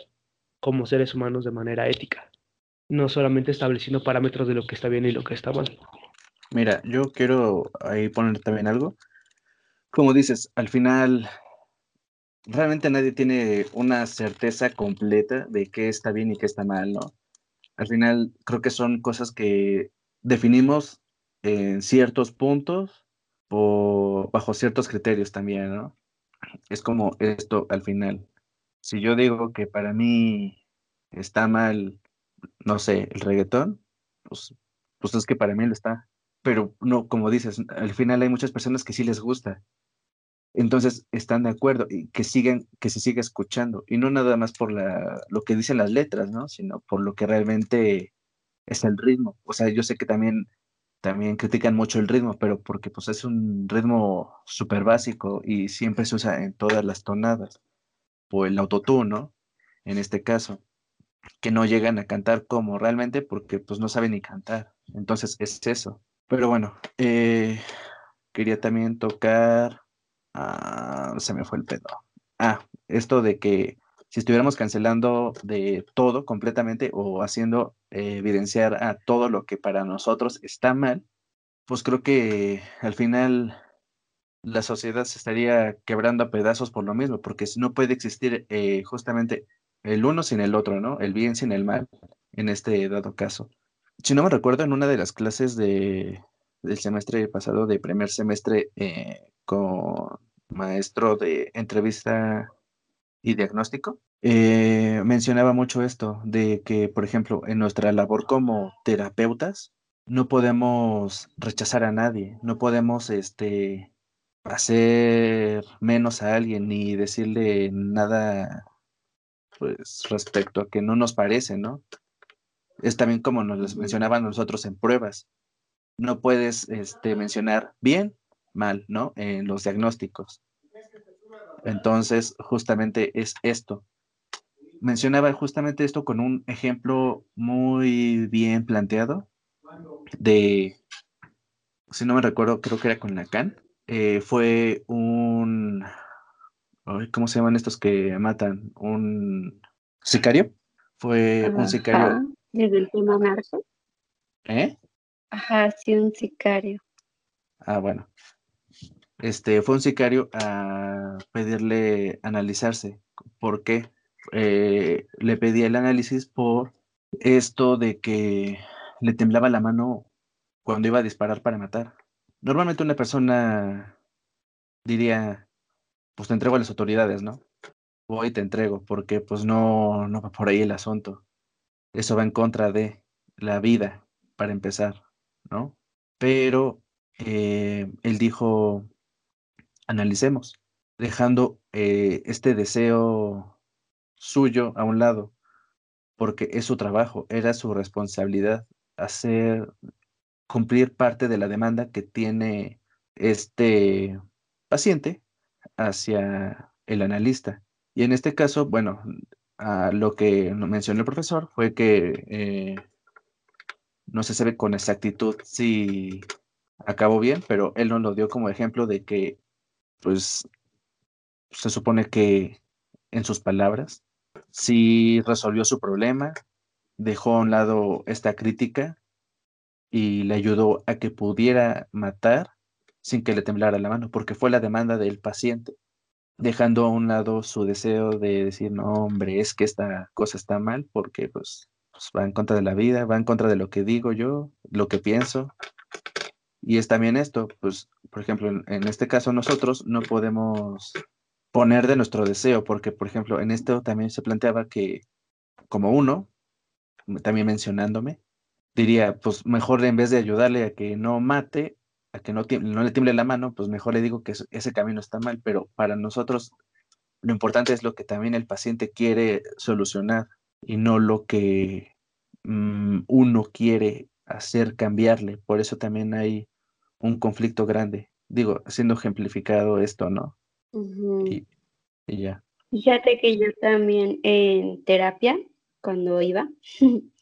como seres humanos de manera ética, no solamente estableciendo parámetros de lo que está bien y lo que está mal. Mira, yo quiero ahí poner también algo. Como dices, al final realmente nadie tiene una certeza completa de qué está bien y qué está mal, ¿no? Al final creo que son cosas que definimos en ciertos puntos o bajo ciertos criterios también, ¿no? Es como esto al final. Si yo digo que para mí está mal, no sé, el reggaetón, pues, pues es que para mí lo está. Pero no, como dices, al final hay muchas personas que sí les gusta. Entonces están de acuerdo y que siguen, que se siga escuchando. Y no nada más por la, lo que dicen las letras, ¿no? Sino por lo que realmente es el ritmo. O sea, yo sé que también también critican mucho el ritmo, pero porque pues es un ritmo súper básico y siempre se usa en todas las tonadas, o el autotune, ¿no? En este caso, que no llegan a cantar como realmente porque pues no saben ni cantar. Entonces es eso. Pero bueno, eh, quería también tocar, ah, se me fue el pedo. Ah, esto de que si estuviéramos cancelando de todo completamente o haciendo eh, evidenciar a todo lo que para nosotros está mal, pues creo que al final la sociedad se estaría quebrando a pedazos por lo mismo, porque no puede existir eh, justamente el uno sin el otro, ¿no? El bien sin el mal, en este dado caso. Si no me recuerdo, en una de las clases de, del semestre pasado, de primer semestre, eh, con maestro de entrevista y diagnóstico, eh, mencionaba mucho esto, de que, por ejemplo, en nuestra labor como terapeutas, no podemos rechazar a nadie, no podemos este, hacer menos a alguien ni decirle nada pues, respecto a que no nos parece, ¿no? Es también como nos mencionaban nosotros en pruebas. No puedes este, mencionar bien, mal, ¿no? En los diagnósticos. Entonces, justamente es esto. Mencionaba justamente esto con un ejemplo muy bien planteado de, si no me recuerdo, creo que era con Lacan. Eh, fue un, ¿cómo se llaman estos que matan? Un sicario. fue un sicario. Desde el tema narco. ¿Eh? Ajá, sí, un sicario. Ah, bueno. Este fue un sicario a pedirle analizarse. ¿Por qué? Eh, le pedía el análisis por esto de que le temblaba la mano cuando iba a disparar para matar. Normalmente una persona diría, pues te entrego a las autoridades, ¿no? Voy y te entrego, porque pues no, no va por ahí el asunto. Eso va en contra de la vida, para empezar, ¿no? Pero eh, él dijo, analicemos, dejando eh, este deseo suyo a un lado, porque es su trabajo, era su responsabilidad hacer cumplir parte de la demanda que tiene este paciente hacia el analista. Y en este caso, bueno, lo que mencionó el profesor fue que eh, no se sabe con exactitud si acabó bien, pero él nos lo dio como ejemplo de que, pues, se supone que en sus palabras, si resolvió su problema, dejó a un lado esta crítica y le ayudó a que pudiera matar sin que le temblara la mano, porque fue la demanda del paciente, dejando a un lado su deseo de decir, no, hombre, es que esta cosa está mal, porque pues, pues va en contra de la vida, va en contra de lo que digo yo, lo que pienso. Y es también esto, pues, por ejemplo, en, este caso nosotros no podemos poner de nuestro deseo, porque, por ejemplo, en esto también se planteaba que como uno, también mencionándome, diría, pues mejor en vez de ayudarle a que no mate, a que no, no le tiemble la mano, pues mejor le digo que ese camino está mal, pero para nosotros lo importante es lo que también el paciente quiere solucionar y no lo que mm, uno quiere hacer cambiarle. Por eso también hay un conflicto grande. Digo, siendo ejemplificado esto, ¿no? y, y ya. Fíjate que yo también en terapia, cuando iba,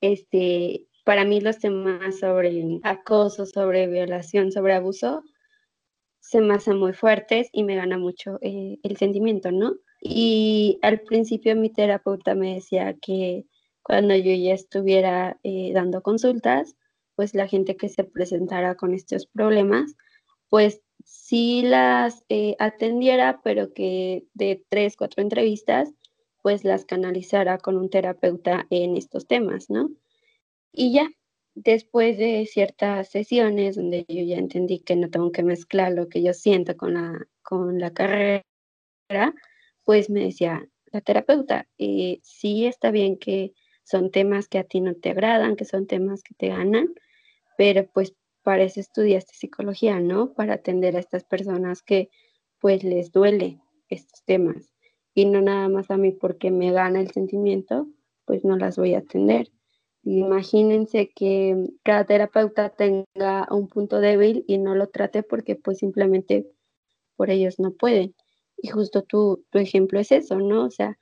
este, para mí los temas sobre acoso, sobre violación, sobre abuso, se me hacen muy fuertes y me gana mucho eh, el sentimiento, ¿no? Y al principio mi terapeuta me decía que cuando yo ya estuviera eh, dando consultas, pues la gente que se presentara con estos problemas, pues sí las eh, atendiera, pero que de tres, cuatro entrevistas, pues las canalizara con un terapeuta en estos temas, ¿no? Y ya, después de ciertas sesiones donde yo ya entendí que no tengo que mezclar lo que yo siento con la, con la carrera, pues me decía la terapeuta, eh, sí está bien que son temas que a ti no te agradan, que son temas que te ganan, pero pues para eso estudiaste psicología, ¿no? Para atender a estas personas que pues les duele estos temas y no nada más a mí porque me gana el sentimiento, pues no las voy a atender. Imagínense que cada terapeuta tenga un punto débil y no lo trate porque pues simplemente por ellos no pueden. Y justo tu, tu ejemplo es eso, ¿no? O sea,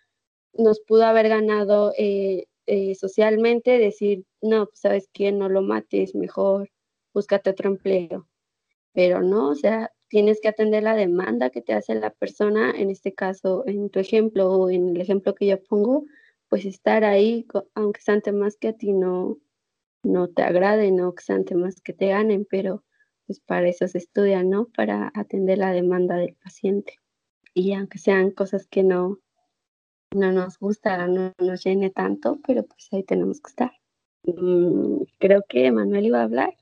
nos pudo haber ganado eh, eh, socialmente decir, no, pues sabes que no lo mates, mejor búscate otro empleo. Pero no, o sea, tienes que atender la demanda que te hace la persona, en este caso, en tu ejemplo o en el ejemplo que yo pongo, pues estar ahí, aunque sean temas que a ti no, no te agraden o que sean temas que te ganen, pero pues para eso se estudia, ¿no? Para atender la demanda del paciente. Y aunque sean cosas que no, no nos gusta, no nos llene tanto, pero pues ahí tenemos que estar. Mm, creo que Manuel iba a hablar.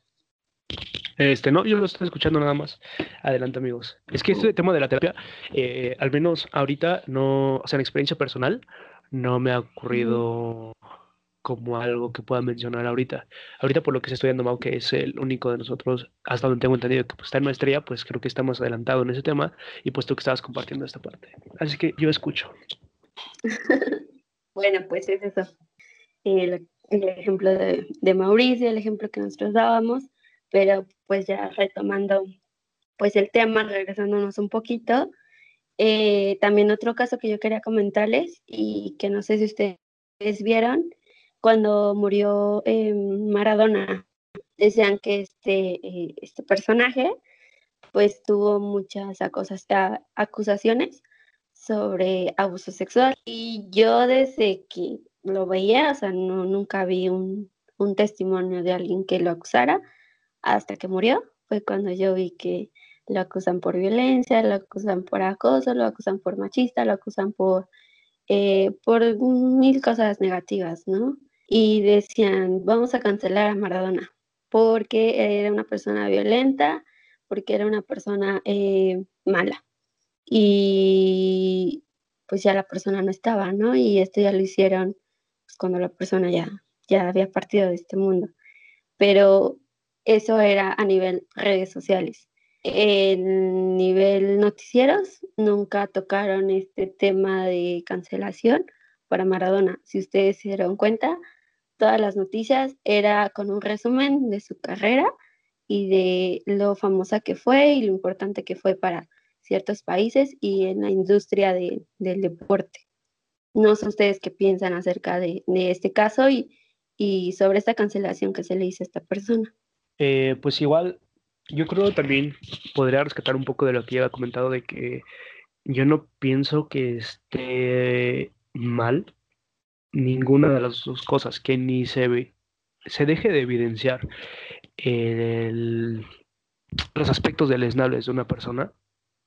Este, no, yo lo estoy escuchando nada más. Adelante, amigos. Es que este tema de la terapia, eh, al menos ahorita, no, o sea, en experiencia personal, no me ha ocurrido como algo que pueda mencionar ahorita. Ahorita por lo que está estudiando Mau, que es el único de nosotros, hasta donde tengo entendido que pues, está en maestría, pues creo que estamos adelantados en ese tema y pues tú que estabas compartiendo esta parte. Así que yo escucho. bueno, pues es eso. El, ejemplo de, Mauricio, el ejemplo que nosotros dábamos, pero pues ya retomando pues el tema, regresándonos un poquito, eh, también otro caso que yo quería comentarles y que no sé si ustedes vieron, cuando murió eh, Maradona, decían que este, eh, este personaje pues tuvo muchas acusaciones sobre abuso sexual y yo desde que lo veía, o sea, no, nunca vi un, un testimonio de alguien que lo acusara hasta que murió. Fue cuando yo vi que lo acusan por violencia, lo acusan por acoso, lo acusan por machista, lo acusan por, eh, por mil cosas negativas, ¿no? Y decían, vamos a cancelar a Maradona porque era una persona violenta, porque era una persona eh, mala. Y pues ya la persona no estaba, ¿no? Y esto ya lo hicieron pues, cuando la persona ya, ya había partido de este mundo. Pero eso era a nivel redes sociales. En nivel noticieros, nunca tocaron este tema de cancelación para Maradona. Si ustedes se dieron cuenta, todas las noticias era con un resumen de su carrera y de lo famosa que fue y lo importante que fue para ciertos países y en la industria del deporte. No sé ustedes qué piensan acerca de, este caso y, y, sobre esta cancelación que se le hizo a esta persona. Eh, pues igual, yo creo también podría rescatar un poco de lo que ya he comentado de que yo no pienso que esté mal ninguna de las dos cosas, que ni se ve, se deje de evidenciar los aspectos deleznables de una persona,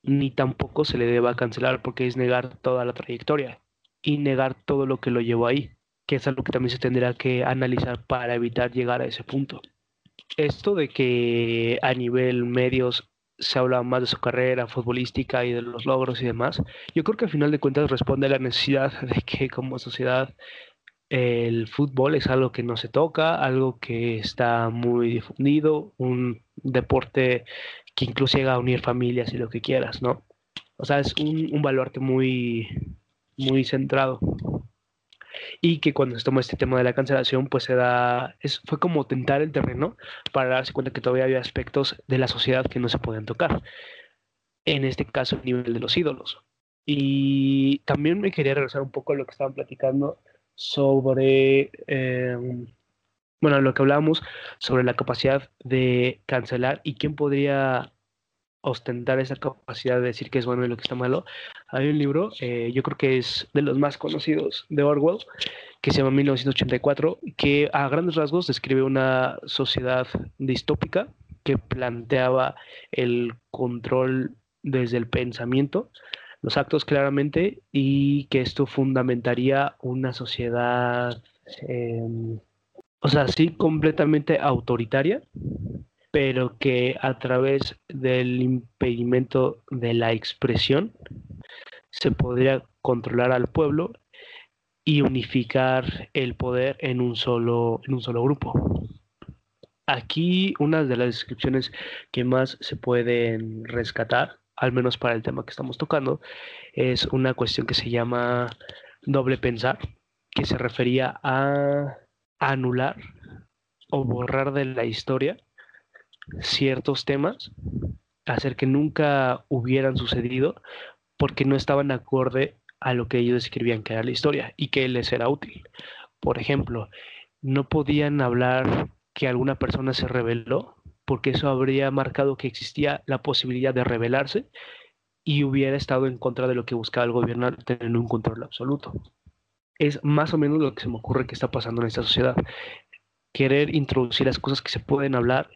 ni tampoco se le deba cancelar porque es negar toda la trayectoria y negar todo lo que lo llevó ahí, que es algo que también se tendrá que analizar para evitar llegar a ese punto. Esto de que a nivel medios se habla más de su carrera futbolística y de los logros y demás, yo creo que al final de cuentas responde a la necesidad de que como sociedad el fútbol es algo que no se toca, algo que está muy difundido, un deporte que incluso llega a unir familias y lo que quieras, ¿no? O sea, es un, un baluarte muy, muy centrado y que cuando se tomó este tema de la cancelación, pues se da, es, fue como tentar el terreno para darse cuenta que todavía había aspectos de la sociedad que no se podían tocar. En este caso, el nivel de los ídolos. Y también me quería regresar un poco a lo que estaban platicando sobre, eh, bueno, lo que hablábamos sobre la capacidad de cancelar y quién podría ostentar esa capacidad de decir que es bueno y lo que está malo. Hay un libro, eh, yo creo que es de los más conocidos de Orwell, que se llama 1984, que a grandes rasgos describe una sociedad distópica que planteaba el control desde el pensamiento, los actos claramente, y que esto fundamentaría una sociedad, em, o sea, sí, completamente autoritaria, pero que a través del impedimento de la expresión se podría controlar al pueblo y unificar el poder en un solo, en un solo grupo. Aquí una de las descripciones que más se pueden rescatar, al menos para el tema que estamos tocando, es una cuestión que se llama doble pensar, que se refería a anular o borrar de la historia ciertos temas, hacer que nunca hubieran sucedido porque no estaban acorde a lo que ellos escribían que era la historia y que les era útil. Por ejemplo, no podían hablar que alguna persona se rebeló porque eso habría marcado que existía la posibilidad de rebelarse y hubiera estado en contra de lo que buscaba el gobierno tener un control absoluto. Es más o menos lo que se me ocurre que está pasando en esta sociedad. Querer introducir las cosas que se pueden hablar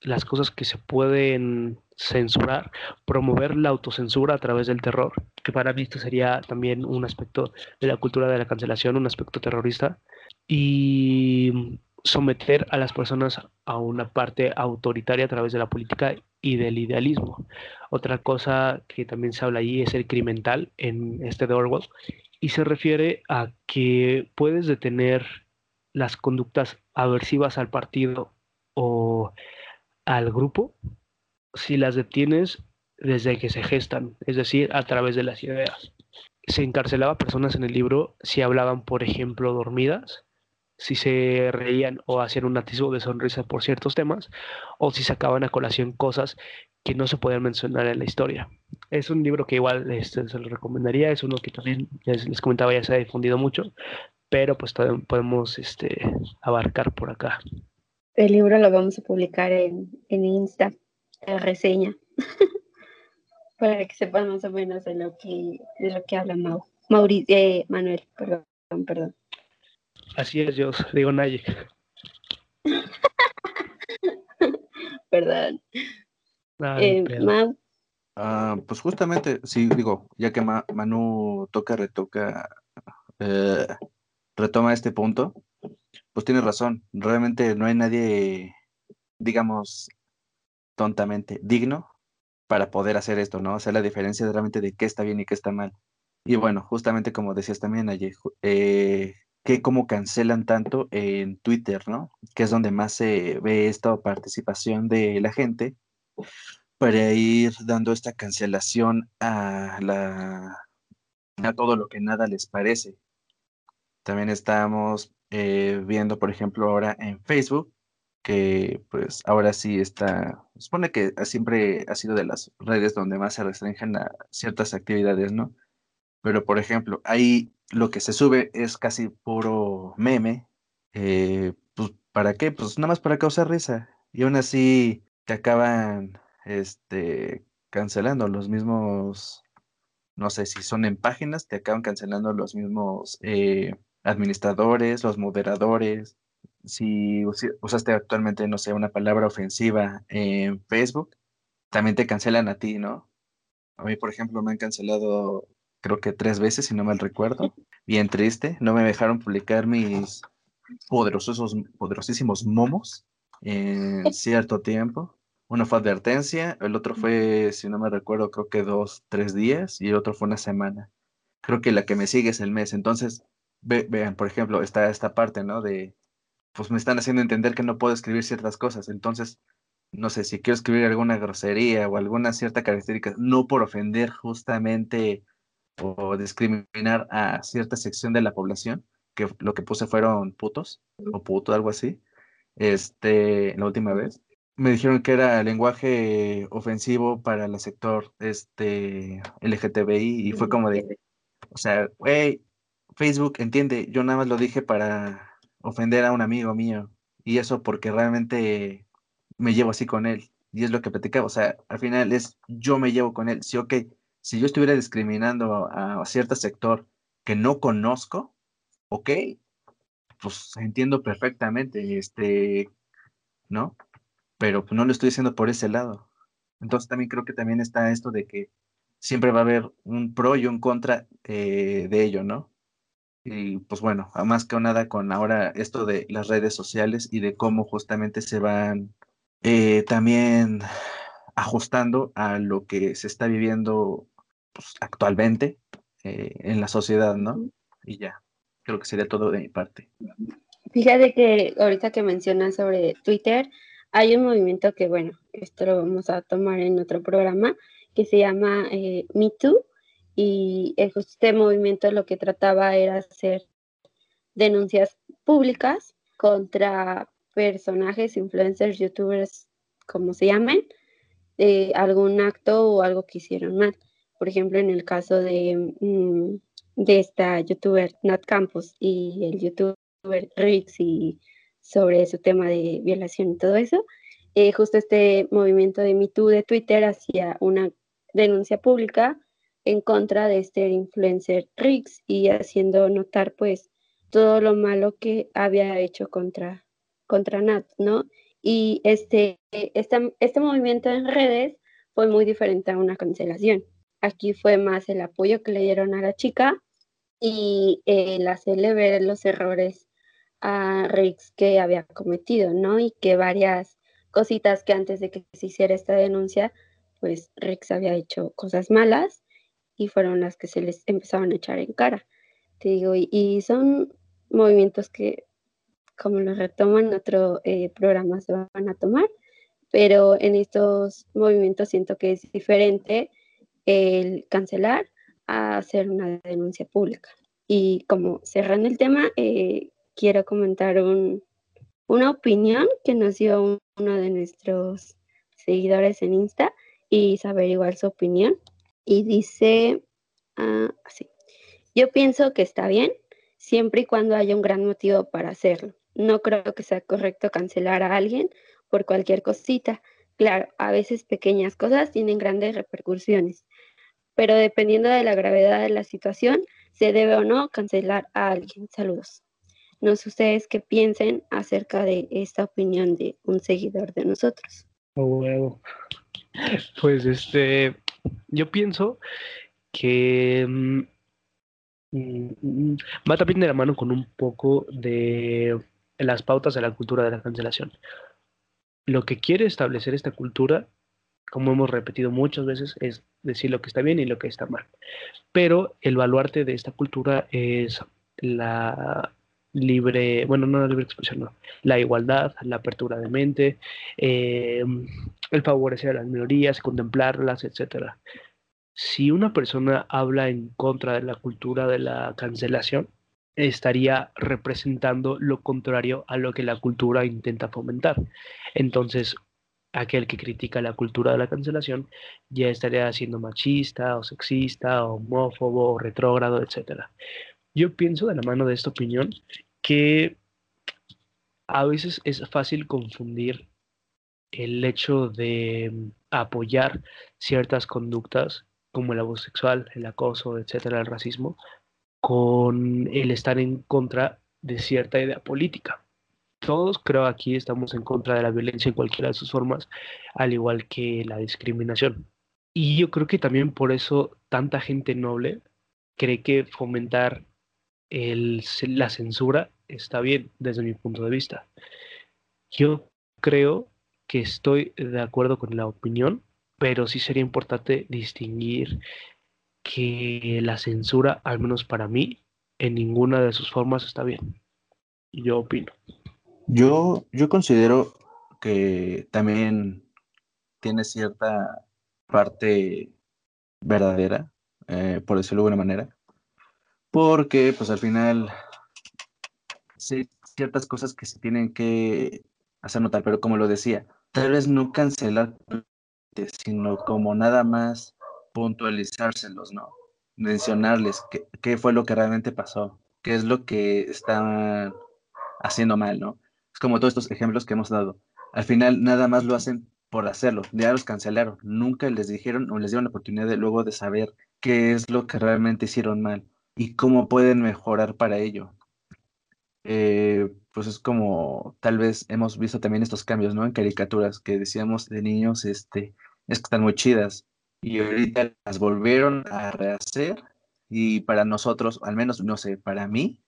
las cosas que se pueden censurar, promover la autocensura a través del terror, que para mí esto sería también un aspecto de la cultura de la cancelación, un aspecto terrorista, y someter a las personas a una parte autoritaria a través de la política y del idealismo. Otra cosa que también se habla ahí es el criminal en este de Orwell, y se refiere a que puedes detener las conductas aversivas al partido o al grupo si las detienes desde que se gestan, es decir, a través de las ideas. Se encarcelaba personas en el libro si hablaban, por ejemplo, dormidas, si se reían o hacían un atisbo de sonrisa por ciertos temas, o si sacaban a colación cosas que no se podían mencionar en la historia. Es un libro que igual este, se lo recomendaría, es uno que también les, comentaba ya se ha difundido mucho, pero pues podemos este, abarcar por acá. El libro lo vamos a publicar en, en Insta, la reseña, para que sepan más o menos de lo que, de lo que habla Mau. Mauricio, eh, Manuel, perdón, perdón. Así es, yo digo Naye. Perdón. Eh, ah, pues justamente, sí, digo, ya que Manu toca, retoca, eh, retoma este punto, pues tiene razón. Realmente no hay nadie, digamos, tontamente digno para poder hacer esto, ¿no? O sea, la diferencia realmente de qué está bien y qué está mal. Y bueno, justamente como decías también ayer, eh, que como cancelan tanto en Twitter, ¿no? Que es donde más se ve esta participación de la gente para ir dando esta cancelación a la a todo lo que nada les parece. También estamos eh, viendo, por ejemplo, ahora en Facebook, que pues ahora sí está, supone que siempre ha sido de las redes donde más se restringen a ciertas actividades, ¿no? Pero, por ejemplo, ahí lo que se sube es casi puro meme. Eh, pues, ¿para qué? Pues nada más para causar risa. Y aún así te acaban este, cancelando los mismos, no sé si son en páginas, te acaban cancelando los mismos eh, administradores, los moderadores. Si usaste actualmente, no sé, una palabra ofensiva en Facebook, también te cancelan a ti, ¿no? A mí, por ejemplo, me han cancelado creo que tres veces, si no mal recuerdo. Bien triste. No me dejaron publicar mis poderosos, poderosísimos momos en cierto tiempo. Uno fue advertencia, el otro fue, si no me recuerdo, creo que dos, tres días y el otro fue una semana. Creo que la que me sigue es el mes. Entonces, vean, por ejemplo, está esta parte, ¿no? De, pues me están haciendo entender que no puedo escribir ciertas cosas. Entonces, no sé, si quiero escribir alguna grosería o alguna cierta característica, no por ofender justamente o discriminar a cierta sección de la población, que lo que puse fueron putos o puto, algo así, este, la última vez. Me dijeron que era lenguaje ofensivo para el sector este, LGTBI y fue como de, o sea, güey, Facebook, entiende, yo nada más lo dije para ofender a un amigo mío y eso porque realmente me llevo así con él y es lo que platicaba, o sea, al final es yo me llevo con él, sí, ok, si yo estuviera discriminando a, cierto sector que no conozco, ok, pues entiendo perfectamente, este, ¿no? Pero pues, no lo estoy diciendo por ese lado. Entonces también creo que también está esto de que siempre va a haber un pro y un contra eh, de ello, ¿no? Y pues bueno, más que nada con ahora esto de las redes sociales y de cómo justamente se van eh, también ajustando a lo que se está viviendo pues, actualmente eh, en la sociedad, ¿no? Y ya, creo que sería todo de mi parte. Fíjate que ahorita que mencionas sobre Twitter, hay un movimiento que, bueno, esto lo vamos a tomar en otro programa, que se llama eh, Me Too, y este movimiento lo que trataba era hacer denuncias públicas contra personajes, influencers, youtubers, como se llamen, de algún acto o algo que hicieron mal. Por ejemplo, en el caso de, mm, de esta youtuber Nat Campos y el youtuber Rix y sobre su tema de violación y todo eso, eh, justo este movimiento de MeToo de Twitter hacía una denuncia pública en contra de este influencer Rix y haciendo notar pues todo lo malo que había hecho contra, contra Nat, ¿no? Y este, este, este movimiento en redes fue muy diferente a una cancelación. Aquí fue más el apoyo que le dieron a la chica y el hacerle ver los errores a Rix que había cometido, ¿no? Y que varias cositas que antes de que se hiciera esta denuncia, pues Rix había hecho cosas malas y fueron las que se les empezaron a echar en cara. Te digo, y, son movimientos que, como lo retoman otro eh, programa, se van a tomar, pero en estos movimientos siento que es diferente el cancelar a hacer una denuncia pública. Y como cerrando el tema, eh, quiero comentar una opinión que nos dio uno de nuestros seguidores en Insta y saber igual su opinión. Y dice ah, así, yo pienso que está bien siempre y cuando haya un gran motivo para hacerlo. No creo que sea correcto cancelar a alguien por cualquier cosita. Claro, a veces pequeñas cosas tienen grandes repercusiones, pero dependiendo de la gravedad de la situación, se debe o no cancelar a alguien. Saludos. No sé ustedes qué piensen acerca de esta opinión de un seguidor de nosotros. Oh, Pues este, yo pienso que mm, mm, mm, va también de la mano con un poco de las pautas de la cultura de la cancelación. Lo que quiere establecer esta cultura, como hemos repetido muchas veces, es decir lo que está bien y lo que está mal. Pero el baluarte de esta cultura es la libre, bueno, no la libre expresión, no, la igualdad, la apertura de mente, eh, el favorecer a las minorías, contemplarlas, etc. Si una persona habla en contra de la cultura de la cancelación, estaría representando lo contrario a lo que la cultura intenta fomentar. Entonces, aquel que critica la cultura de la cancelación ya estaría siendo machista o sexista o homófobo o retrógrado, etc. Yo pienso de la mano de esta opinión que a veces es fácil confundir el hecho de apoyar ciertas conductas como el abuso sexual, el acoso, etcétera, el racismo, con el estar en contra de cierta idea política. Todos creo aquí estamos en contra de la violencia en cualquiera de sus formas, al igual que la discriminación. Y yo creo que también por eso tanta gente noble cree que fomentar la censura está bien desde mi punto de vista. Yo creo que estoy de acuerdo con la opinión, pero sí sería importante distinguir que la censura, al menos para mí, en ninguna de sus formas está bien. Yo opino. Yo, yo considero que también tiene cierta parte verdadera, eh, por decirlo de alguna manera, porque pues al final sí, ciertas cosas que se tienen que hacer notar, pero como lo decía, tal vez no cancelar, sino como nada más puntualizárselos, ¿no? Mencionarles qué, qué fue lo que realmente pasó, qué es lo que están haciendo mal, ¿no? Es como todos estos ejemplos que hemos dado. Al final nada más lo hacen por hacerlo, ya los cancelaron, nunca les dijeron o les dieron la oportunidad de luego de saber qué es lo que realmente hicieron mal y cómo pueden mejorar para ello. Eh, pues es como tal vez hemos visto también estos cambios, ¿no? En caricaturas que decíamos de niños, este, es que están muy chidas y ahorita las volvieron a rehacer y para nosotros, al menos, no sé, para mí,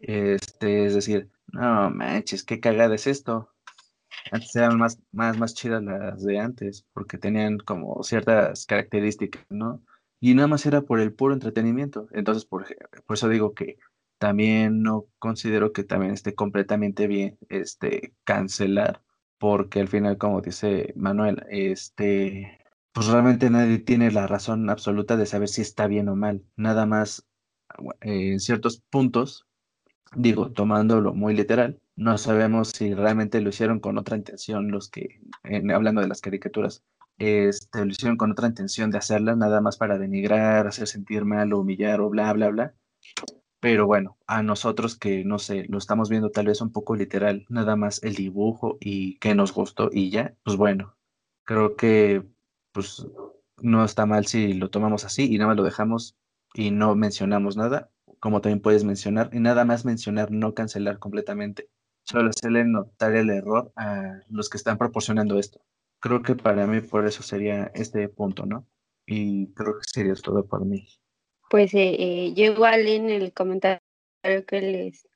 este, es decir, no manches, qué cagada es esto. Antes eran más, más, más chidas las de antes, porque tenían como ciertas características, ¿no? Y nada más era por el puro entretenimiento. Entonces, por, eso digo que también no considero que también esté completamente bien este, cancelar, porque al final, como dice Manuel, este, pues realmente nadie tiene la razón absoluta de saber si está bien o mal. Nada más eh, en ciertos puntos, digo, tomándolo muy literal, no sabemos si realmente lo hicieron con otra intención los que, hablando de las caricaturas, este, lo hicieron con otra intención de hacerlas, nada más para denigrar, hacer sentir mal, o humillar o bla, bla, bla. Pero bueno, a nosotros que, no sé, lo estamos viendo tal vez un poco literal, nada más el dibujo y que nos gustó y ya, pues bueno, creo que pues no está mal si lo tomamos así y nada más lo dejamos y no mencionamos nada, como también puedes mencionar, y nada más mencionar, no cancelar completamente, solo hacerle notar el error a los que están proporcionando esto. Creo que para mí por eso sería este punto, ¿no? Y creo que sería todo por mí pues eh, eh, yo igual en el comentario que les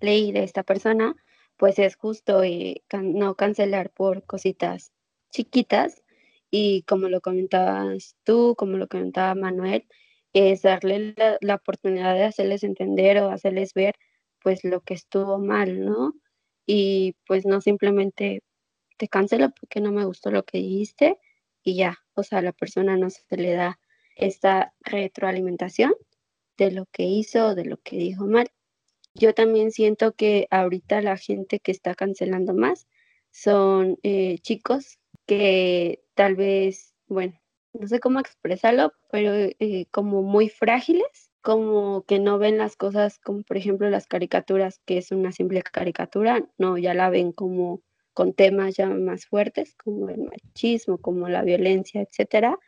leí de esta persona, pues es justo eh, no cancelar por cositas chiquitas y como lo comentabas tú, como lo comentaba Manuel, es darle la, oportunidad de hacerles entender o hacerles ver pues lo que estuvo mal, ¿no? Y pues no simplemente te cancelo porque no me gustó lo que dijiste y ya, o sea, a la persona no se le da esta retroalimentación de lo que hizo o de lo que dijo mal. Yo también siento que ahorita la gente que está cancelando más son eh, chicos que tal vez, bueno, no sé cómo expresarlo, pero eh, como muy frágiles, como que no ven las cosas como por ejemplo las caricaturas, que es una simple caricatura, no, ya la ven como con temas ya más fuertes, como el machismo, como la violencia, etcétera,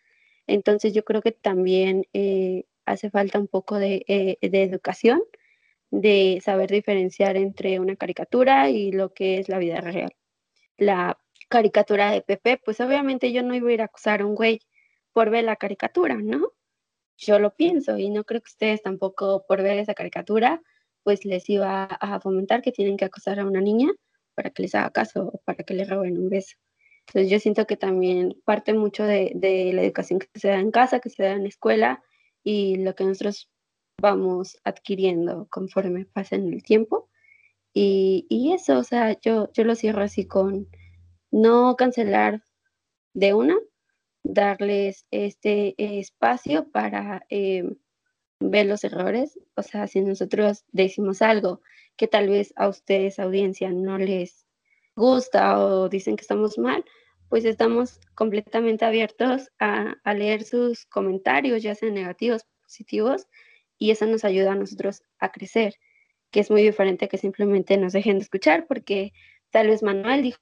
entonces yo creo que también eh, hace falta un poco de, eh, educación de saber diferenciar entre una caricatura y lo que es la vida real. La caricatura de Pepe, pues obviamente yo no iba a ir a acusar a un güey por ver la caricatura, ¿no? Yo lo pienso y no creo que ustedes tampoco por ver esa caricatura, pues les iba a fomentar que tienen que acusar a una niña para que les haga caso o para que le roben un beso. Entonces yo siento que también parte mucho de, de la educación que se da en casa, que se da en la escuela y lo que nosotros vamos adquiriendo conforme pasa en el tiempo. Y, y, eso, o sea, yo, yo lo cierro así con no cancelar de una, darles este espacio para eh, ver los errores. O sea, si nosotros decimos algo que tal vez a ustedes, audiencia, no les gusta o dicen que estamos mal, pues estamos completamente abiertos a, leer sus comentarios, ya sean negativos, positivos, y eso nos ayuda a nosotros a crecer, que es muy diferente que simplemente nos dejen de escuchar porque tal vez Manuel dijo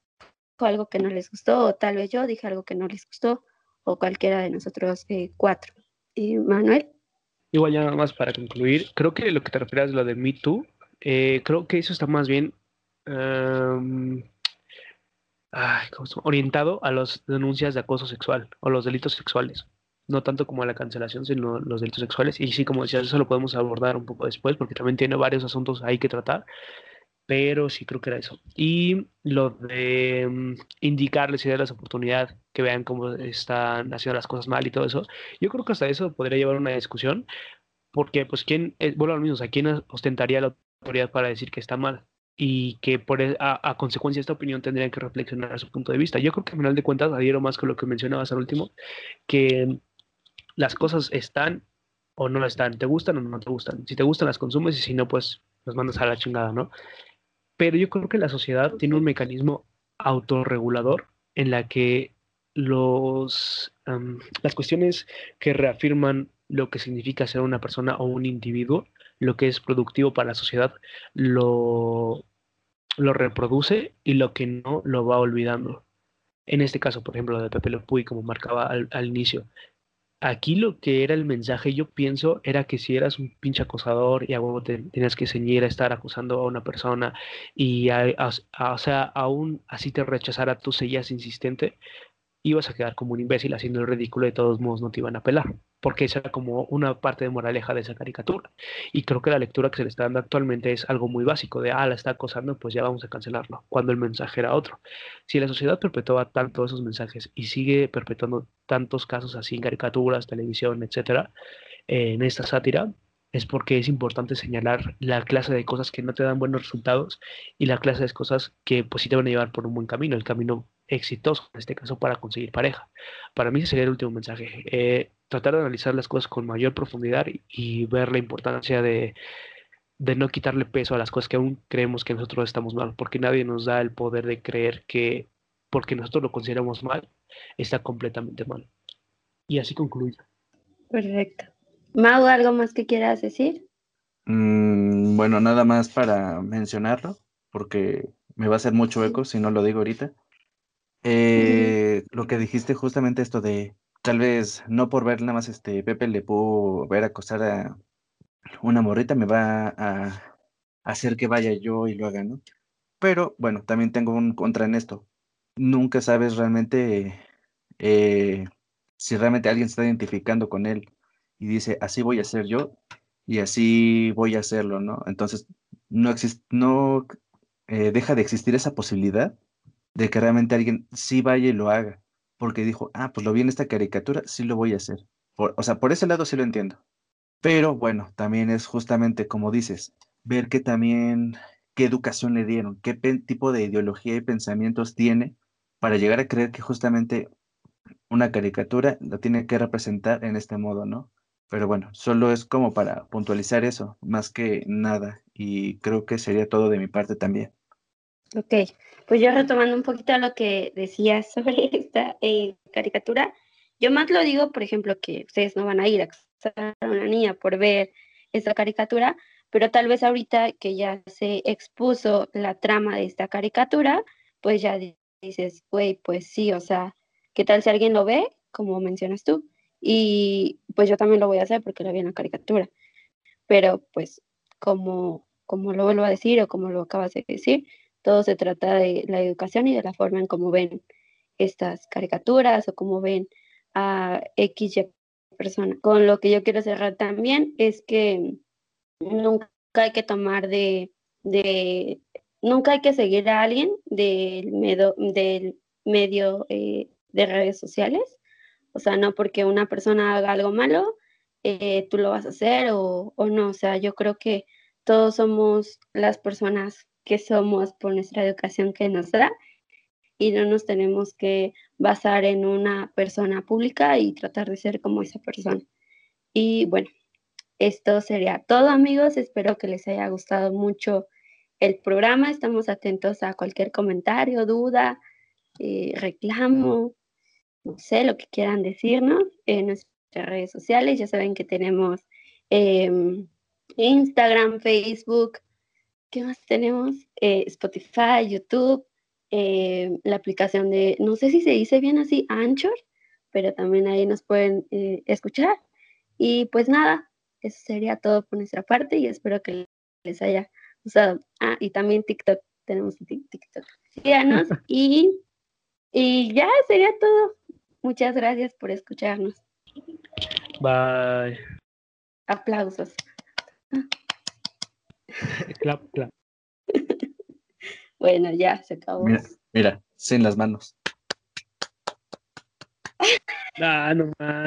algo que no les gustó o tal vez yo dije algo que no les gustó o cualquiera de nosotros eh, cuatro. ¿Y Manuel? Igual ya nada más para concluir, creo que lo que te refieres a lo de Me Too, eh, creo que eso está más bien um, ay, orientado a las denuncias de acoso sexual o los delitos sexuales no tanto como la cancelación, sino los delitos sexuales. Y sí, como decías, eso lo podemos abordar un poco después, porque también tiene varios asuntos ahí que tratar, pero sí creo que era eso. Y lo de um, indicarles y darles oportunidad que vean cómo están haciendo las cosas mal y todo eso, yo creo que hasta eso podría llevar una discusión, porque pues quién, eh, bueno, al menos a quién ostentaría la autoridad para decir que está mal y que por e, a, consecuencia de esta opinión tendrían que reflexionar a su punto de vista. Yo creo que al final de cuentas adhiero más con lo que mencionabas al último, que las cosas están o no están, te gustan o no te gustan. Si te gustan, las consumes y si no, pues las mandas a la chingada, ¿no? Pero yo creo que la sociedad tiene un mecanismo autorregulador en la que los, las cuestiones que reafirman lo que significa ser una persona o un individuo, lo que es productivo para la sociedad, lo, lo reproduce y lo que no lo va olvidando. En este caso, por ejemplo, lo de Pepe Le Puy, como marcaba al inicio, Aquí lo que era el mensaje, yo pienso, era que si eras un pinche acosador y a te tenías que ceñir a estar acusando a una persona y, o sea, aún así te rechazara, tú seguías insistente, ibas a quedar como un imbécil haciendo el ridículo y de todos modos no te iban a pelar, porque esa era como una parte de moraleja de esa caricatura. Y creo que la lectura que se le está dando actualmente es algo muy básico, de, ah, la está acosando, pues ya vamos a cancelarlo, cuando el mensaje era otro. Si la sociedad perpetuaba tanto esos mensajes y sigue perpetuando tantos casos así caricaturas, televisión, etcétera, en esta sátira, es porque es importante señalar la clase de cosas que no te dan buenos resultados y la clase de cosas que pues sí te van a llevar por un buen camino, el camino exitoso, en este caso para conseguir pareja. Para mí ese sería el último mensaje, eh, tratar de analizar las cosas con mayor profundidad y, ver la importancia de, de, no quitarle peso a las cosas que aún creemos que nosotros estamos mal, porque nadie nos da el poder de creer que porque nosotros lo consideramos mal, está completamente mal. Y así concluye. Perfecto. Mau, ¿algo más que quieras decir? Mm, bueno, nada más para mencionarlo, porque me va a hacer mucho eco si no lo digo ahorita. Eh, lo que dijiste justamente esto de tal vez no por ver nada más este Pepe le pudo ver acosar a una morrita me va a hacer que vaya yo y lo haga, ¿no? Pero bueno, también tengo un contra en esto. Nunca sabes realmente eh, si realmente alguien se está identificando con él y dice, así voy a ser yo y así voy a hacerlo, ¿no? Entonces, no, existe, no eh, deja de existir esa posibilidad de que realmente alguien sí vaya y lo haga, porque dijo, ah, pues lo vi en esta caricatura, sí lo voy a hacer. o sea, por ese lado sí lo entiendo. Pero bueno, también es justamente como dices, ver que también qué educación le dieron, qué tipo de ideología y pensamientos tiene para llegar a creer que justamente una caricatura la tiene que representar en este modo, ¿no? Pero bueno, solo es como para puntualizar eso, más que nada, y creo que sería todo de mi parte también. Ok, pues yo retomando un poquito lo que decías sobre esta eh, caricatura, yo más lo digo, por ejemplo, que ustedes no van a ir a a una niña por ver esta caricatura, pero tal vez ahorita que ya se expuso la trama de esta caricatura, pues ya dices, güey, pues sí, o sea, ¿qué tal si alguien lo ve, como mencionas tú? Y pues yo también lo voy a hacer porque lo vi en la caricatura. Pero pues como como lo vuelvo a decir o como lo acabas de decir, todo se trata de la educación y de la forma en cómo ven estas caricaturas o cómo ven a X persona. Con lo que yo quiero cerrar también es que nunca hay que tomar de, de nunca hay que seguir a alguien del medio, del medio eh, de redes sociales. O sea, no porque una persona haga algo malo, eh, tú lo vas a hacer o, o no. O sea, yo creo que todos somos las personas que somos por nuestra educación que nos da y no nos tenemos que basar en una persona pública y tratar de ser como esa persona. Y bueno, esto sería todo amigos, espero que les haya gustado mucho el programa, estamos atentos a cualquier comentario, duda, eh, reclamo, no sé, lo que quieran decirnos en nuestras redes sociales, ya saben que tenemos em, Instagram, Facebook, ¿qué más tenemos? Eh, Spotify, YouTube, eh, la aplicación de, no sé si se dice bien así, Anchor, pero también ahí nos pueden eh, escuchar. Y pues nada, eso sería todo por nuestra parte y espero que les haya gustado. Ah, y también TikTok, tenemos TikTok. Síganos y, y ya sería todo. Muchas gracias por escucharnos. Bye. Aplausos. clap, clap. Bueno, ya se acabó. Mira, sin las manos. Ah, no más.